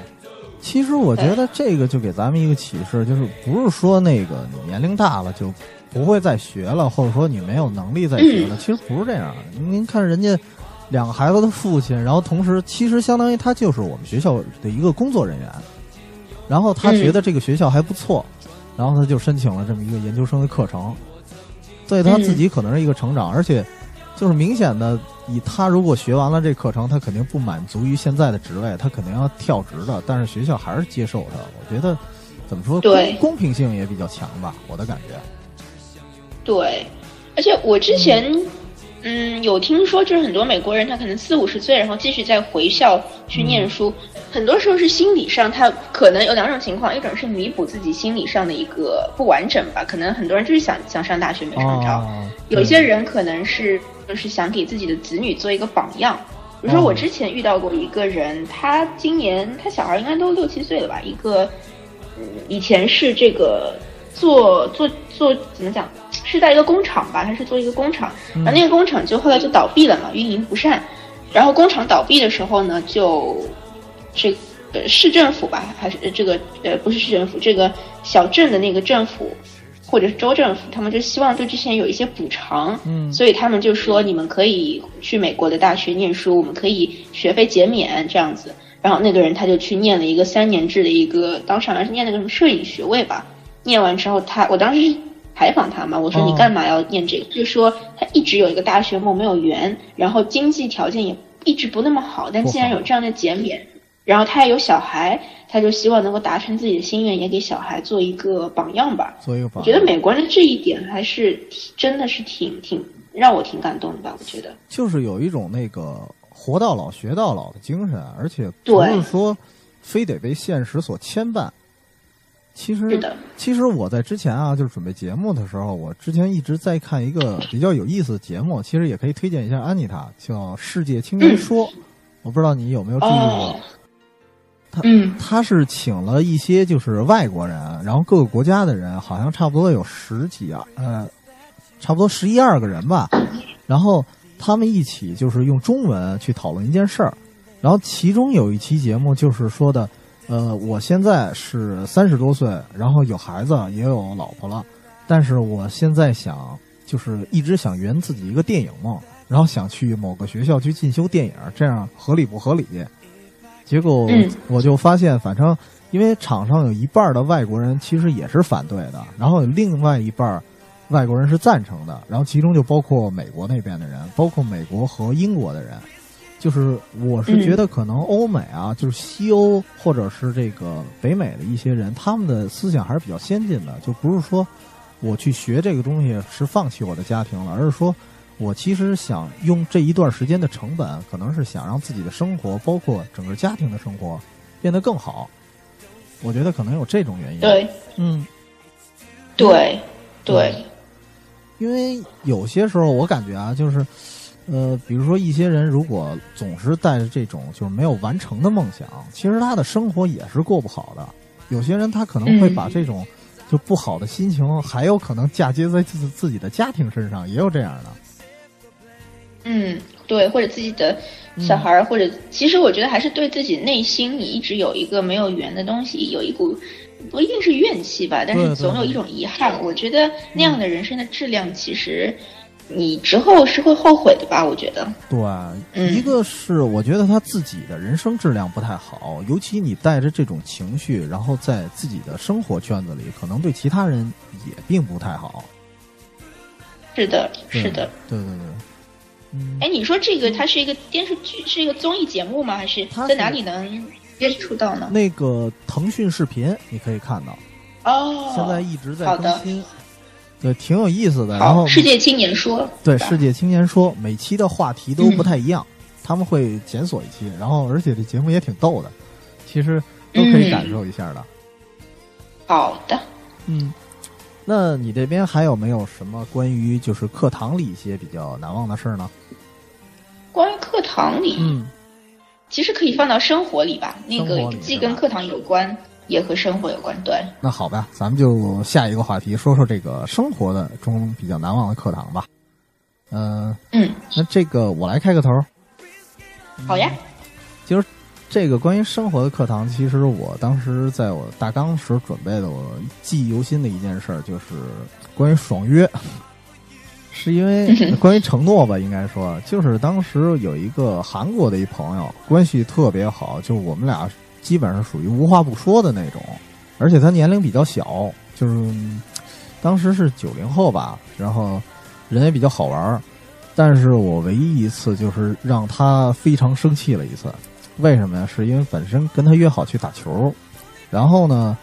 其实我觉得这个就给咱们一个启示，就是不是说那个你年龄大了就不会再学了，或者说你没有能力再学了，其实不是这样。您看人家两个孩子的父亲，然后同时其实相当于他就是我们学校的一个工作人员。然后他觉得这个学校还不错，然后他就申请了这么一个研究生的课程，所以他自己可能是一个成长，而且就是明显的，以他如果学完了这课程，他肯定不满足于现在的职位，他肯定要跳职的。但是学校还是接受他，我觉得怎么说，对公平性也比较强吧，我的感觉。对，而且我之前。嗯，有听说就是很多美国人，他可能四五十岁，然后继续再回校去念书，很多时候是心理上，他可能有两种情况，一种是弥补自己心理上的一个不完整吧，可能很多人就是想想上大学没上着，有些人可能是就是想给自己的子女做一个榜样，比如说我之前遇到过一个人，他今年他小孩应该都六七岁了吧，一个嗯以前是这个做做做怎么讲？是在一个工厂吧，他是做一个工厂，然后那个工厂就后来就倒闭了嘛，运营不善。然后工厂倒闭的时候呢，就这呃市政府吧，还是这个呃不是市政府，这个小镇的那个政府或者是州政府，他们就希望对之前有一些补偿，嗯，所以他们就说你们可以去美国的大学念书，我们可以学费减免这样子。然后那个人他就去念了一个三年制的一个，当时好像是念那个什么摄影学位吧。念完之后，他我当时。采访他嘛，我说你干嘛要念这个？就说他一直有一个大学梦没有圆，然后经济条件也一直不那么好，但既然有这样的减免，然后他也有小孩，他就希望能够达成自己的心愿，也给小孩做一个榜样吧。做一个榜。我觉得美国人的这一点还是真的是挺挺让我挺感动的吧？我觉得就是有一种那个活到老学到老的精神，而且不是说非得被现实所牵绊。其实，其实我在之前啊，就是准备节目的时候，我之前一直在看一个比较有意思的节目，其实也可以推荐一下安妮塔，叫《世界青年说》，我不知道你有没有注意过。他，他是请了一些就是外国人，然后各个国家的人，好像差不多有十几啊，呃，差不多十一二个人吧，然后他们一起就是用中文去讨论一件事儿，然后其中有一期节目就是说的。呃，我现在是三十多岁，然后有孩子，也有老婆了，但是我现在想，就是一直想圆自己一个电影梦，然后想去某个学校去进修电影，这样合理不合理？结果我就发现，反正因为场上有一半的外国人其实也是反对的，然后另外一半外国人是赞成的，然后其中就包括美国那边的人，包括美国和英国的人。就是我是觉得可能欧美啊，就是西欧或者是这个北美的一些人，他们的思想还是比较先进的。就不是说我去学这个东西是放弃我的家庭了，而是说我其实想用这一段时间的成本，可能是想让自己的生活，包括整个家庭的生活变得更好。我觉得可能有这种原因。对，嗯，对，对。因为有些时候我感觉啊，就是，呃，比如说一些人如果总是带着这种就是没有完成的梦想，其实他的生活也是过不好的。有些人他可能会把这种就不好的心情，还有可能嫁接在自自己的家庭身上，也有这样的。嗯，对，或者自己的小孩儿，或者其实我觉得还是对自己内心，你一直有一个没有圆的东西，有一股。不一定是怨气吧，但是总有一种遗憾。我觉得那样的人生的质量，其实你之后是会后悔的吧？我觉得。对，一个是我觉得他自己的人生质量不太好，尤其你带着这种情绪，然后在自己的生活圈子里，可能对其他人也并不太好。是的，是的，对对对。嗯，哎，你说这个它是一个电视剧，是一个综艺节目吗？还是在哪里能？接触到呢？那个腾讯视频你可以看到哦，现在一直在更新，对，挺有意思的。然后世界青年说，对，世界青年说，每期的话题都不太一样，他们会检索一期，然后而且这节目也挺逗的，其实都可以感受一下的。好的，嗯，那你这边还有没有什么关于就是课堂里一些比较难忘的事儿呢？关于课堂里，嗯。其实可以放到生活里吧，那个既跟课堂有关，也和生活有关。对，那好吧，咱们就下一个话题，说说这个生活的中比较难忘的课堂吧。嗯嗯，那这个我来开个头。好呀。其实这个关于生活的课堂，其实我当时在我大纲时准备的，我记忆犹新的一件事就是关于爽约。是因为 关于承诺吧，应该说就是当时有一个韩国的一朋友，关系特别好，就我们俩基本上属于无话不说的那种，而且他年龄比较小，就是当时是九零后吧，然后人也比较好玩儿但是我唯一一次就是让他非常生气了一次，为什么呀？是因为本身跟他约好去打球，然后呢，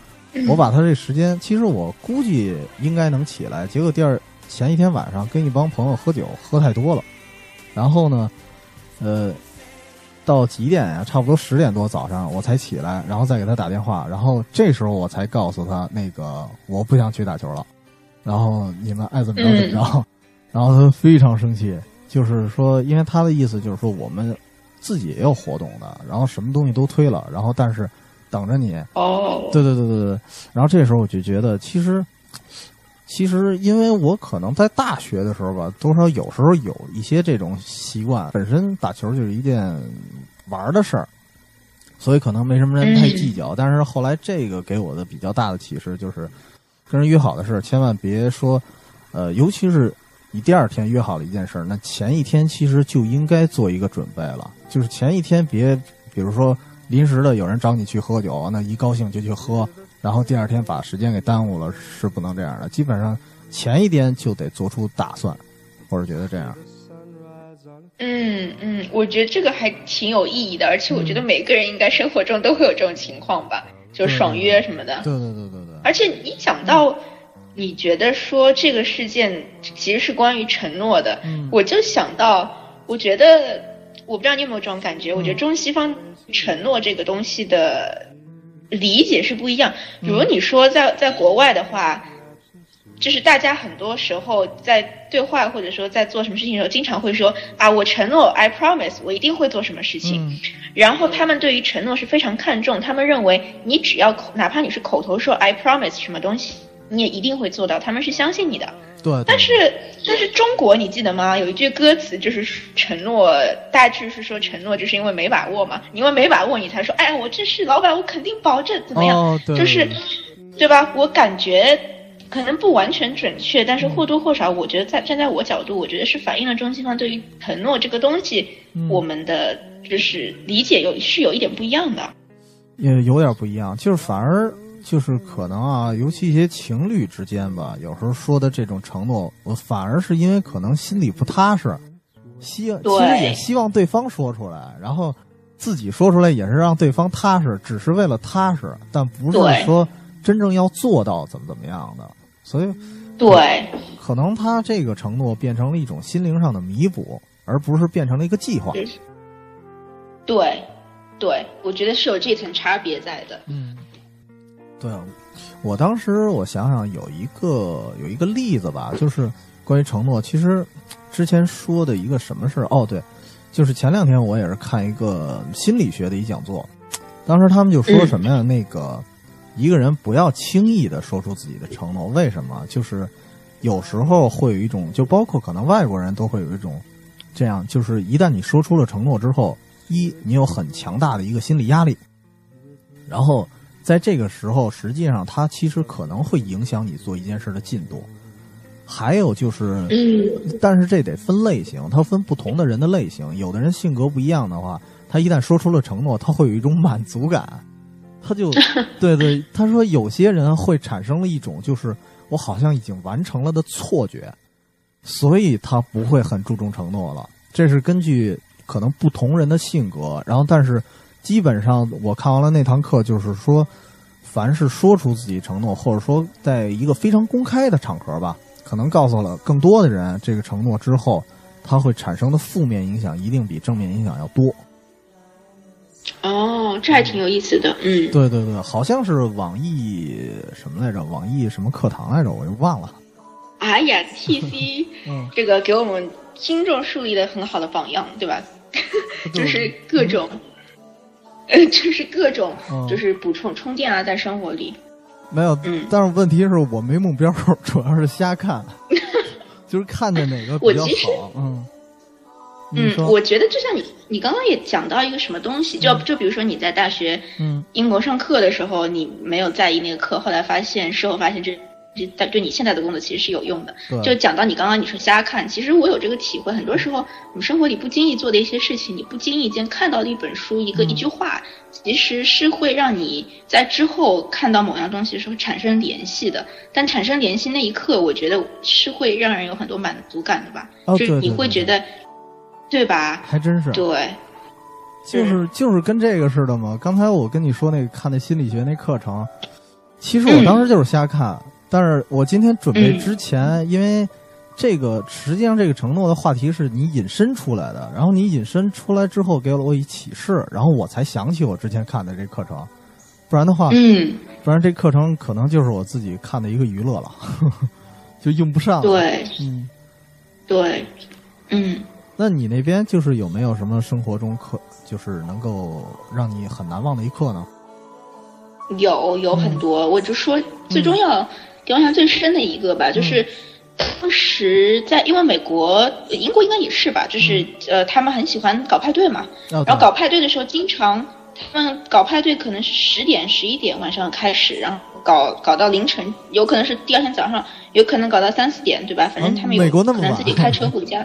我把他这时间，其实我估计应该能起来，结果第二。前一天晚上跟一帮朋友喝酒，喝太多了，然后呢，呃，到几点呀？差不多十点多早上我才起来，然后再给他打电话，然后这时候我才告诉他那个我不想去打球了，然后你们爱怎么着怎么着，然后他非常生气，就是说，因为他的意思就是说我们自己也有活动的，然后什么东西都推了，然后但是等着你哦，对对对对对，然后这时候我就觉得其实。其实，因为我可能在大学的时候吧，多少有时候有一些这种习惯。本身打球就是一件玩的事儿，所以可能没什么人太计较。但是后来这个给我的比较大的启示就是，跟人约好的事千万别说，呃，尤其是你第二天约好了一件事儿，那前一天其实就应该做一个准备了。就是前一天别，比如说临时的有人找你去喝酒，那一高兴就去喝。然后第二天把时间给耽误了，是不能这样的。基本上前一天就得做出打算，或者觉得这样。嗯嗯，我觉得这个还挺有意义的，而且我觉得每个人应该生活中都会有这种情况吧，就爽约什么的。对对对对对。而且你讲到，你觉得说这个事件其实是关于承诺的，我就想到，我觉得我不知道你有没有这种感觉，我觉得中西方承诺这个东西的。理解是不一样。比如你说在在国外的话，就是大家很多时候在对话或者说在做什么事情的时候，经常会说啊，我承诺，I promise，我一定会做什么事情。然后他们对于承诺是非常看重，他们认为你只要口，哪怕你是口头说 I promise 什么东西，你也一定会做到，他们是相信你的。对，但是但是中国你记得吗？有一句歌词就是承诺，大致是说承诺就是因为没把握嘛，因为没把握你才说，哎，我这是老板，我肯定保证怎么样？就是，对吧？我感觉可能不完全准确，但是或多或少，我觉得在站在我角度，我觉得是反映了中西方对于承诺这个东西，我们的就是理解有是有一点不一样的，也有点不一样，就是反而。就是可能啊，尤其一些情侣之间吧，有时候说的这种承诺，我反而是因为可能心里不踏实，希其实也希望对方说出来，然后自己说出来也是让对方踏实，只是为了踏实，但不是说真正要做到怎么怎么样的。所以，对，可能他这个承诺变成了一种心灵上的弥补，而不是变成了一个计划。对，对，我觉得是有这层差别在的。嗯。对，我当时我想想有一个有一个例子吧，就是关于承诺，其实之前说的一个什么事？哦，对，就是前两天我也是看一个心理学的一讲座，当时他们就说什么呀？那个一个人不要轻易的说出自己的承诺，为什么？就是有时候会有一种，就包括可能外国人都会有一种这样，就是一旦你说出了承诺之后，一你有很强大的一个心理压力，然后在这个时候，实际上它其实可能会影响你做一件事的进度。还有就是，但是这得分类型，它分不同的人的类型。有的人性格不一样的话，他一旦说出了承诺，他会有一种满足感，他就 对对，他说有些人会产生了一种就是我好像已经完成了的错觉，所以他不会很注重承诺了。这是根据可能不同人的性格，然后但是基本上我看完了那堂课，就是说，凡是说出自己承诺，或者说在一个非常公开的场合吧。可能告诉了更多的人这个承诺之后，它会产生的负面影响一定比正面影响要多。哦，这还挺有意思的，嗯，对对对，好像是网易什么来着？网易什么课堂来着？我又忘了。哎呀，T C，这个给我们听众树立了很好的榜样，对吧？就是各种，呃，就是各种，就是补充充电啊，在生活里。没有，但是问题是我没目标，主要是瞎看，就是看见哪个比较好。嗯，嗯，我觉得就像你，你刚刚也讲到一个什么东西，就就比如说你在大学，嗯，英国上课的时候，你没有在意那个课，后来发现，事后发现这。但对你现在的工作其实是有用的。就讲到你刚刚你说瞎看，其实我有这个体会。很多时候，我们生活里不经意做的一些事情，你不经意间看到的一本书，一个一句话，其实是会让你在之后看到某样东西的时候产生联系的。但产生联系那一刻，我觉得是会让人有很多满足感的吧？就是你会觉得，对吧？还真是。对。就是就是跟这个似的嘛。刚才我跟你说那个看那心理学那课程，其实我当时就是瞎看。但是我今天准备之前，因为这个实际上这个承诺的话题是你引申出来的，然后你引申出来之后给了我一启示，然后我才想起我之前看的这课程，不然的话，嗯，不然这课程可能就是我自己看的一个娱乐了，就用不上。对，嗯，对，嗯。那你那边就是有没有什么生活中课，就是能够让你很难忘的一课呢？有有很多，我就说最重要。印象最深的一个吧，就是当时在，因为美国、英国应该也是吧，就是呃，他们很喜欢搞派对嘛。然后搞派对的时候，经常他们搞派对可能是十点、十一点晚上开始，然后搞搞到凌晨，有可能是第二天早上，有可能搞到三四点，对吧？反正他们有可能自己开车回家。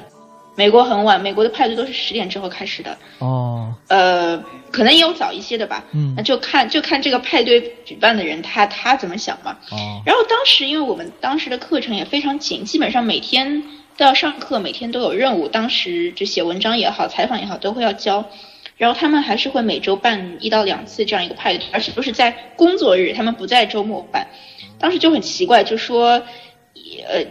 美国很晚，美国的派对都是十点之后开始的。哦。呃，可能也有早一些的吧。嗯。那就看就看这个派对举办的人他他怎么想嘛。哦。然后当时因为我们当时的课程也非常紧，基本上每天都要上课，每天都有任务。当时就写文章也好，采访也好，都会要交。然后他们还是会每周办一到两次这样一个派对，而且都是在工作日，他们不在周末办。当时就很奇怪，就说，呃，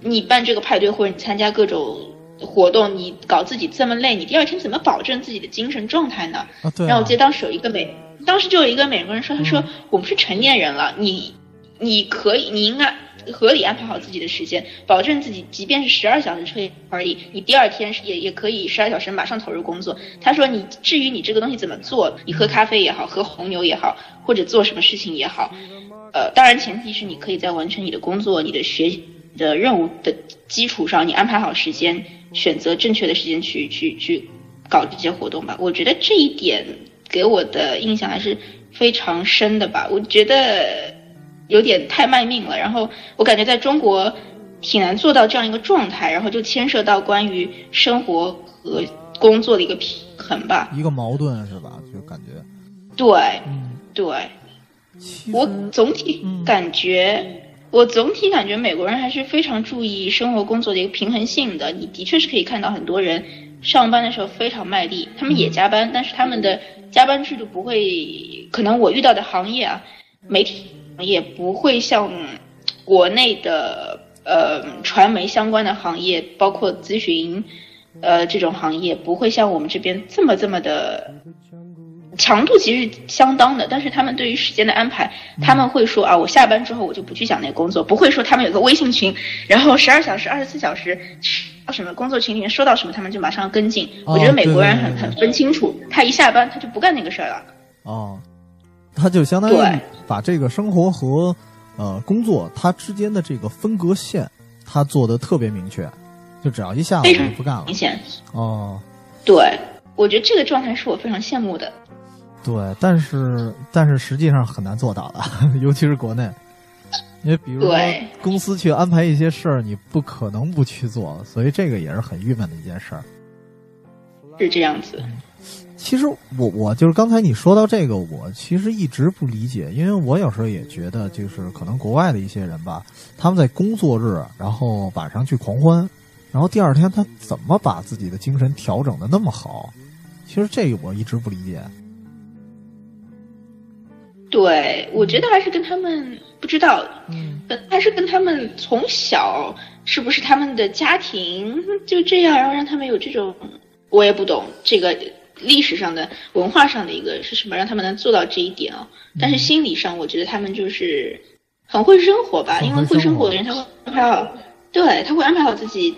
你办这个派对或者你参加各种。活动你搞自己这么累，你第二天怎么保证自己的精神状态呢？啊，对。然后我记得当时有一个美，当时就有一个美国人说，他说我们是成年人了，你你可以，你应该合理安排好自己的时间，保证自己，即便是十二小时睡而已，你第二天也也可以十二小时马上投入工作。他说你至于你这个东西怎么做，你喝咖啡也好，喝红牛也好，或者做什么事情也好，呃，当然前提是你可以在完成你的工作、你的学的任务的基础上，你安排好时间。选择正确的时间去去去搞这些活动吧，我觉得这一点给我的印象还是非常深的吧。我觉得有点太卖命了，然后我感觉在中国挺难做到这样一个状态，然后就牵涉到关于生活和工作的一个平衡吧。一个矛盾是吧？就感觉对，对，我总体感觉。我总体感觉美国人还是非常注意生活工作的一个平衡性的。你的确是可以看到很多人上班的时候非常卖力，他们也加班，但是他们的加班制度不会，可能我遇到的行业啊，媒体也不会像国内的呃传媒相关的行业，包括咨询呃这种行业，不会像我们这边这么这么的强度其实相当的，但是他们对于时间的安排，他们会说啊，我下班之后我就不去想那个工作，不会说他们有个微信群，然后十二小时、二十四小时到什么工作群里面说到什么，他们就马上跟进。我觉得美国人很很分清楚，他一下班他就不干那个事儿了。哦，他就相当于把这个生活和呃工作他之间的这个分隔线，他做的特别明确，就只要一下午就不干了。明显哦，对，我觉得这个状态是我非常羡慕的。对，但是但是实际上很难做到的，尤其是国内，因为比如说公司去安排一些事儿，你不可能不去做，所以这个也是很郁闷的一件事儿。是这样子。其实我我就是刚才你说到这个，我其实一直不理解，因为我有时候也觉得，就是可能国外的一些人吧，他们在工作日，然后晚上去狂欢，然后第二天他怎么把自己的精神调整的那么好？其实这个我一直不理解。对，我觉得还是跟他们不知道，嗯，还是跟他们从小是不是他们的家庭就这样，然后让他们有这种，我也不懂这个历史上的文化上的一个是什么，让他们能做到这一点啊。但是心理上，我觉得他们就是很会生活吧，因为会生活的人他会安排好，对他会安排好自己，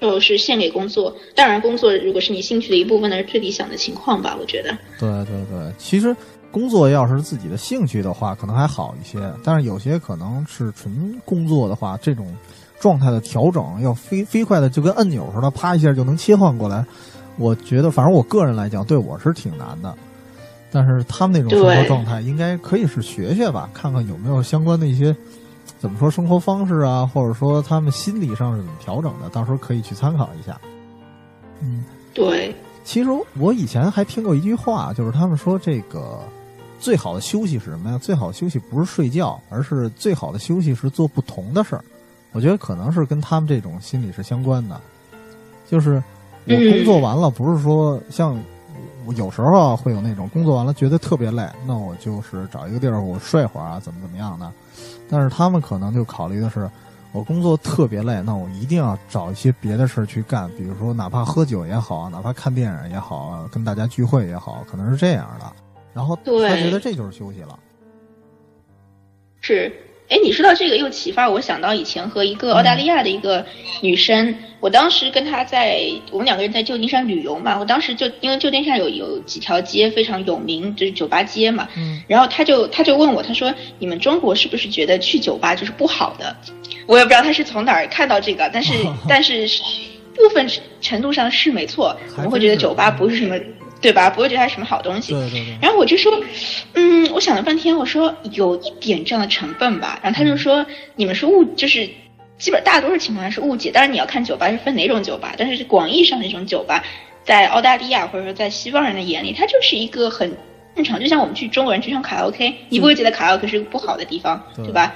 就是献给工作。当然，工作如果是你兴趣的一部分，那是最理想的情况吧，我觉得。对对对，其实。工作要是自己的兴趣的话，可能还好一些。但是有些可能是纯工作的话，这种状态的调整要飞飞快的，就跟按钮似的，啪一下就能切换过来。我觉得，反正我个人来讲，对我是挺难的。但是他们那种生活状态，应该可以是学学吧，看看有没有相关的一些怎么说生活方式啊，或者说他们心理上是怎么调整的，到时候可以去参考一下。嗯，对。其实我以前还听过一句话，就是他们说这个。最好的休息是什么呀？最好的休息不是睡觉，而是最好的休息是做不同的事儿。我觉得可能是跟他们这种心理是相关的。就是我工作完了，不是说像有时候啊会有那种工作完了觉得特别累，那我就是找一个地儿我睡会儿啊，怎么怎么样的。但是他们可能就考虑的是，我工作特别累，那我一定要找一些别的事儿去干，比如说哪怕喝酒也好，哪怕看电影也好，跟大家聚会也好，可能是这样的。然后他觉得这就是休息了。是，哎，你说到这个又启发我想到以前和一个澳大利亚的一个女生，我当时跟她在我们两个人在旧金山旅游嘛，我当时就因为旧金山有有几条街非常有名，就是酒吧街嘛，嗯，然后她就她就问我，她说你们中国是不是觉得去酒吧就是不好的？我也不知道她是从哪儿看到这个，但是 但是部分程度上是没错，我们会觉得酒吧不是什么。对吧？不会觉得它是什么好东西。对对对。然后我就说，嗯，我想了半天，我说有一点这样的成分吧。然后他就说，你们是误，就是基本大多数情况下是误解。当然你要看酒吧是分哪种酒吧，但是广义上的一种酒吧，在澳大利亚或者说在西方人的眼里，它就是一个很正常，就像我们去中国人去唱卡拉 OK，你不会觉得卡拉 OK 是个不好的地方，对吧？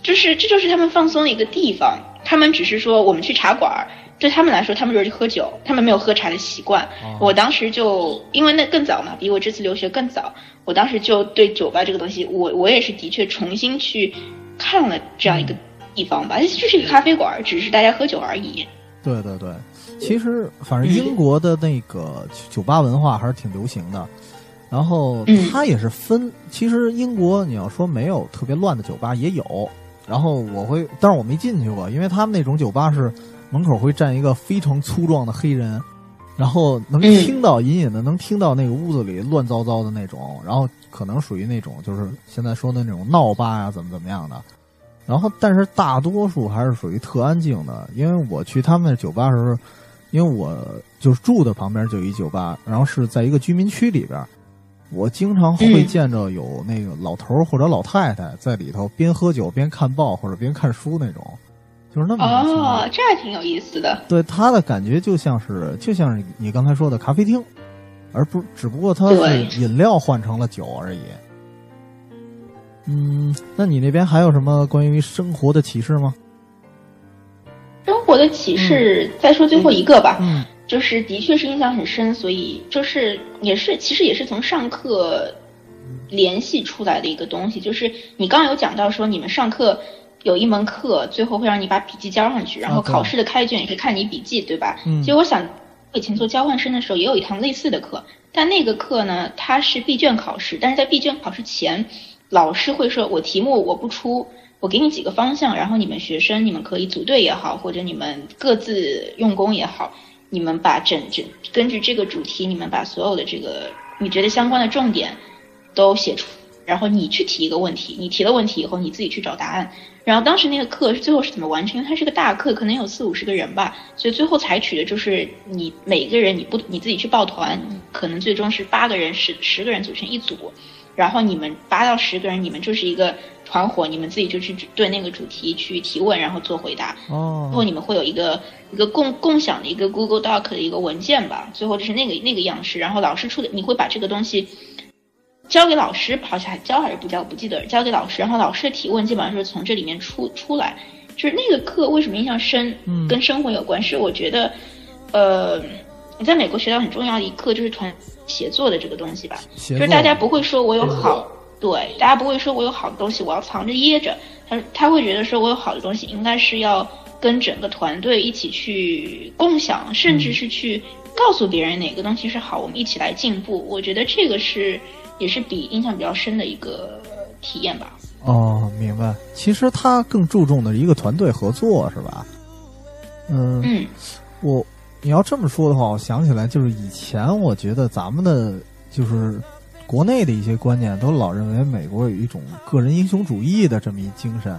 就是这就是他们放松的一个地方。他们只是说我们去茶馆。对他们来说，他们就是喝酒，他们没有喝茶的习惯。我当时就因为那更早嘛，比我这次留学更早，我当时就对酒吧这个东西，我我也是的确重新去看了这样一个地方吧，就是一个咖啡馆，只是大家喝酒而已。对对对，其实反正英国的那个酒吧文化还是挺流行的，然后它也是分。其实英国你要说没有特别乱的酒吧也有，然后我会，但是我没进去过，因为他们那种酒吧是。门口会站一个非常粗壮的黑人，然后能听到隐隐的能听到那个屋子里乱糟糟的那种，然后可能属于那种就是现在说的那种闹吧呀，怎么怎么样的。然后但是大多数还是属于特安静的，因为我去他们那酒吧时候，因为我就是住的旁边就一酒吧，然后是在一个居民区里边，我经常会见着有那个老头或者老太太在里头边喝酒边看报或者边看书那种。就是那么哦，这还挺有意思的。对他的感觉就像是，就像是你刚才说的咖啡厅，而不只不过它是饮料换成了酒而已。嗯，那你那边还有什么关于生活的启示吗？生活的启示，再说最后一个吧。嗯，就是的确是印象很深，所以就是也是其实也是从上课联系出来的一个东西。就是你刚刚有讲到说你们上课。有一门课，最后会让你把笔记交上去，然后考试的开卷也是看你笔记，对吧？嗯。其实我想，我以前做交换生的时候也有一堂类似的课，但那个课呢，它是闭卷考试，但是在闭卷考试前，老师会说，我题目我不出，我给你几个方向，然后你们学生你们可以组队也好，或者你们各自用功也好，你们把整整根据这个主题，你们把所有的这个你觉得相关的重点都写出。然后你去提一个问题，你提了问题以后，你自己去找答案。然后当时那个课是最后是怎么完成？因为它是个大课，可能有四五十个人吧，所以最后采取的就是你每个人你不你自己去抱团，可能最终是八个人十十个人组成一组，然后你们八到十个人，你们就是一个团伙，你们自己就去对那个主题去提问，然后做回答。哦。最后你们会有一个一个共共享的一个 Google Doc 的一个文件吧，最后就是那个那个样式，然后老师出的，你会把这个东西。交给老师，好像还交还是不交，不记得。交给老师，然后老师的提问基本上就是从这里面出出来。就是那个课为什么印象深？嗯，跟生活有关。是我觉得，呃，你在美国学到很重要的一课就是团协作的这个东西吧。就是大家不会说我有好，对，大家不会说我有好的东西我要藏着掖着。他他会觉得说我有好的东西应该是要跟整个团队一起去共享，甚至是去告诉别人哪个东西是好，我们一起来进步。我觉得这个是。也是比印象比较深的一个体验吧。哦，明白。其实他更注重的一个团队合作，是吧？嗯。嗯。我你要这么说的话，我想起来，就是以前我觉得咱们的，就是国内的一些观念，都老认为美国有一种个人英雄主义的这么一精神，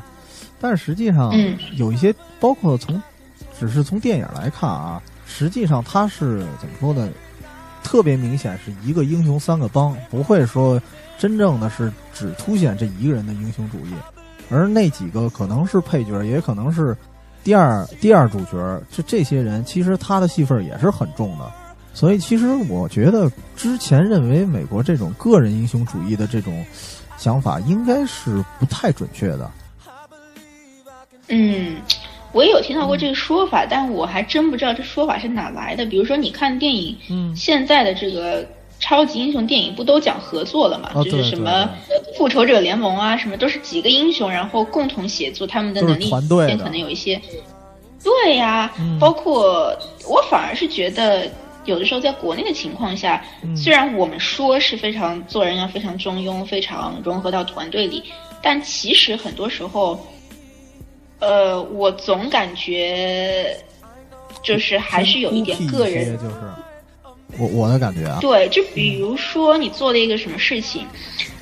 但是实际上，有一些包括从只是从电影来看啊，实际上他是怎么说呢？特别明显是一个英雄三个帮，不会说真正的是只凸显这一个人的英雄主义，而那几个可能是配角，也可能是第二第二主角。这这些人其实他的戏份也是很重的，所以其实我觉得之前认为美国这种个人英雄主义的这种想法应该是不太准确的。嗯。我也有听到过这个说法，但我还真不知道这说法是哪来的。比如说，你看电影，嗯，现在的这个超级英雄电影不都讲合作了嘛？就是什么复仇者联盟啊，什么都是几个英雄然后共同协作，他们的能力也可能有一些。对呀，包括我反而是觉得，有的时候在国内的情况下，虽然我们说是非常做人要非常中庸，非常融合到团队里，但其实很多时候。呃，我总感觉就是还是有一点个人，就是我我的感觉啊。对，就比如说你做了一个什么事情，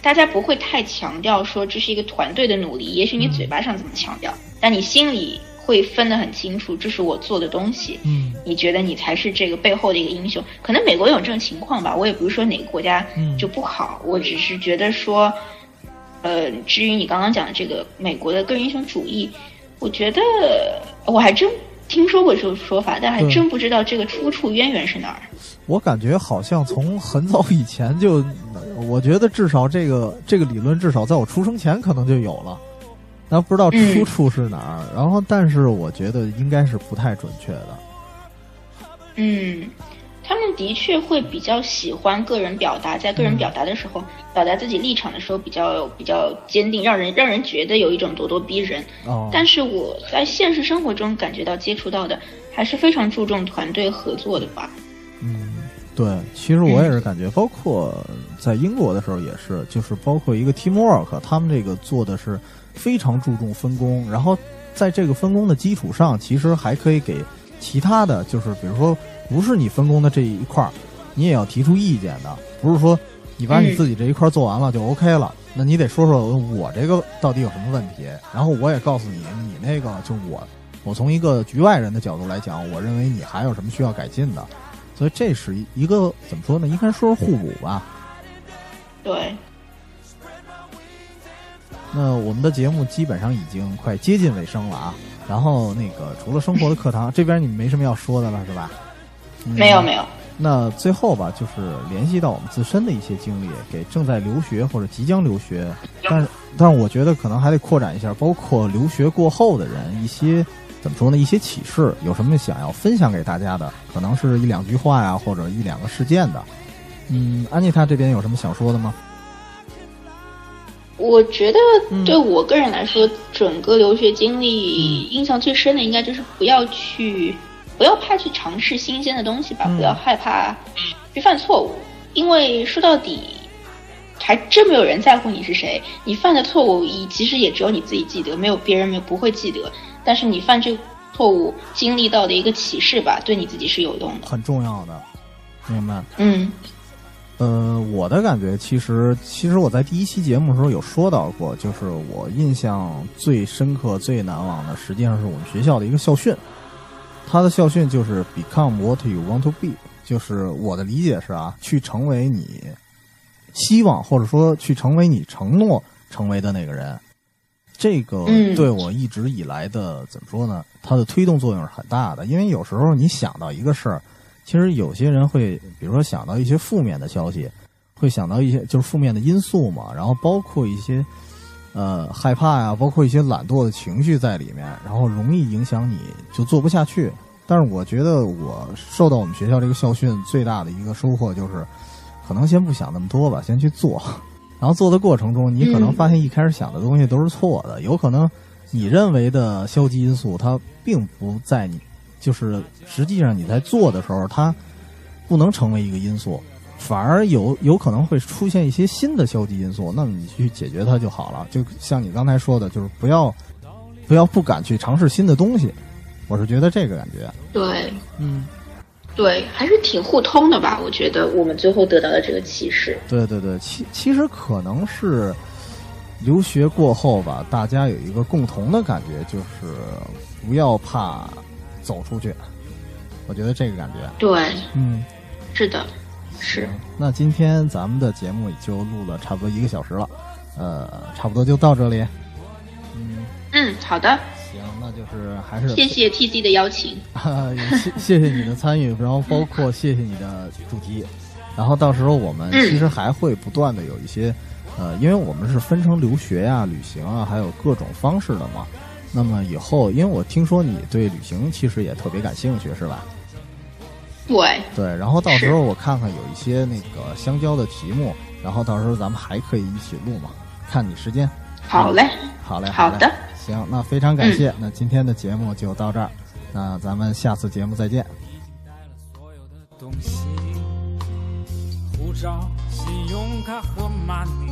大家不会太强调说这是一个团队的努力，也许你嘴巴上怎么强调，但你心里会分得很清楚，这是我做的东西。嗯，你觉得你才是这个背后的一个英雄？可能美国有这种情况吧，我也不是说哪个国家就不好，我只是觉得说，呃，至于你刚刚讲的这个美国的个人英雄主义。我觉得我还真听说过这种说法，但还真不知道这个出处渊源是哪儿。我感觉好像从很早以前就，我觉得至少这个这个理论至少在我出生前可能就有了，但不知道出处是哪儿。然后，但是我觉得应该是不太准确的。嗯。他们的确会比较喜欢个人表达，在个人表达的时候，表达自己立场的时候比较比较坚定，让人让人觉得有一种咄咄逼人。哦。但是我在现实生活中感觉到接触到的还是非常注重团队合作的吧。嗯，对，其实我也是感觉，包括在英国的时候也是，就是包括一个 teamwork，他们这个做的是非常注重分工，然后在这个分工的基础上，其实还可以给其他的就是比如说。不是你分工的这一块儿，你也要提出意见的。不是说你把你自己这一块做完了就 OK 了，那你得说说我这个到底有什么问题。然后我也告诉你，你那个就我，我从一个局外人的角度来讲，我认为你还有什么需要改进的。所以这是一个怎么说呢？应该说是互补吧。对。那我们的节目基本上已经快接近尾声了啊。然后那个除了生活的课堂这边，你没什么要说的了，是吧？没有没有，那最后吧，就是联系到我们自身的一些经历，给正在留学或者即将留学，但是但是我觉得可能还得扩展一下，包括留学过后的人一些怎么说呢？一些启示，有什么想要分享给大家的？可能是一两句话呀，或者一两个事件的。嗯，安妮塔这边有什么想说的吗？我觉得对我个人来说，整个留学经历印象最深的，应该就是不要去。不要怕去尝试新鲜的东西吧，不要害怕去犯错误，因为说到底，还真没有人在乎你是谁。你犯的错误，其实也只有你自己记得，没有别人没不会记得。但是你犯这个错误经历到的一个启示吧，对你自己是有用的，很重要的，明白？嗯。呃，我的感觉其实，其实我在第一期节目的时候有说到过，就是我印象最深刻、最难忘的，实际上是我们学校的一个校训。他的校训就是 “Become what you want to be”，就是我的理解是啊，去成为你希望或者说去成为你承诺成为的那个人。这个对我一直以来的怎么说呢？它的推动作用是很大的，因为有时候你想到一个事儿。其实有些人会，比如说想到一些负面的消息，会想到一些就是负面的因素嘛，然后包括一些呃害怕呀，包括一些懒惰的情绪在里面，然后容易影响你就做不下去。但是我觉得我受到我们学校这个校训最大的一个收获就是，可能先不想那么多吧，先去做，然后做的过程中，你可能发现一开始想的东西都是错的，有可能你认为的消极因素它并不在你。就是实际上你在做的时候，它不能成为一个因素，反而有有可能会出现一些新的消极因素。那么你去解决它就好了。就像你刚才说的，就是不要不要不敢去尝试新的东西。我是觉得这个感觉。对，嗯，对，还是挺互通的吧？我觉得我们最后得到的这个启示。对对对，其其实可能是留学过后吧，大家有一个共同的感觉，就是不要怕。走出去，我觉得这个感觉对，嗯，是的，是。那今天咱们的节目也就录了差不多一个小时了，呃，差不多就到这里。嗯嗯，好的。行，那就是还是谢谢 T C 的邀请，谢谢谢你的参与，然后包括谢谢你的主题，然后到时候我们其实还会不断的有一些，呃，因为我们是分成留学呀、旅行啊，还有各种方式的嘛。那么以后，因为我听说你对旅行其实也特别感兴趣，是吧？对对，然后到时候我看看有一些那个相交的题目，然后到时候咱们还可以一起录嘛，看你时间。好嘞，好嘞，好的，行，那非常感谢，那今天的节目就到这儿，那咱们下次节目再见。护照、信用卡和 money，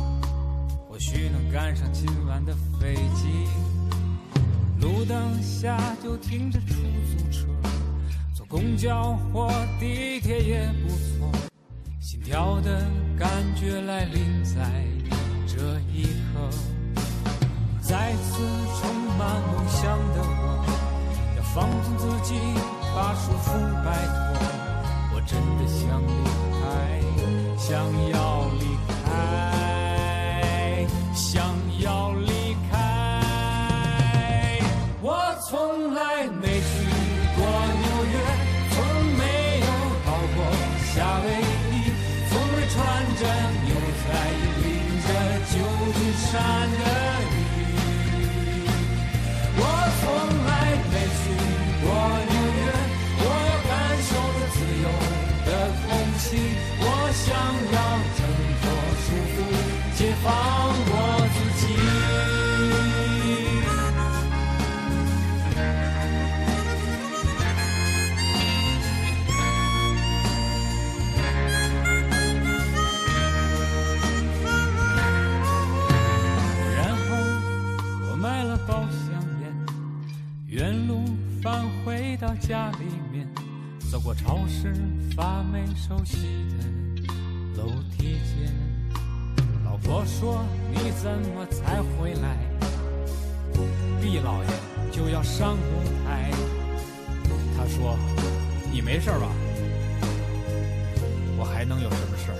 或许能赶上今晚的飞机。路灯下就停着出租车，坐公交或地铁也不错。心跳的感觉来临在这一刻，再次充满梦想的我，要放纵自己，把束缚摆脱。我真的想离开，想要离家里面，走过超市，发霉熟悉的楼梯间。老婆说：“你怎么才回来？”毕老爷就要上舞台。他说：“你没事吧？我还能有什么事儿？”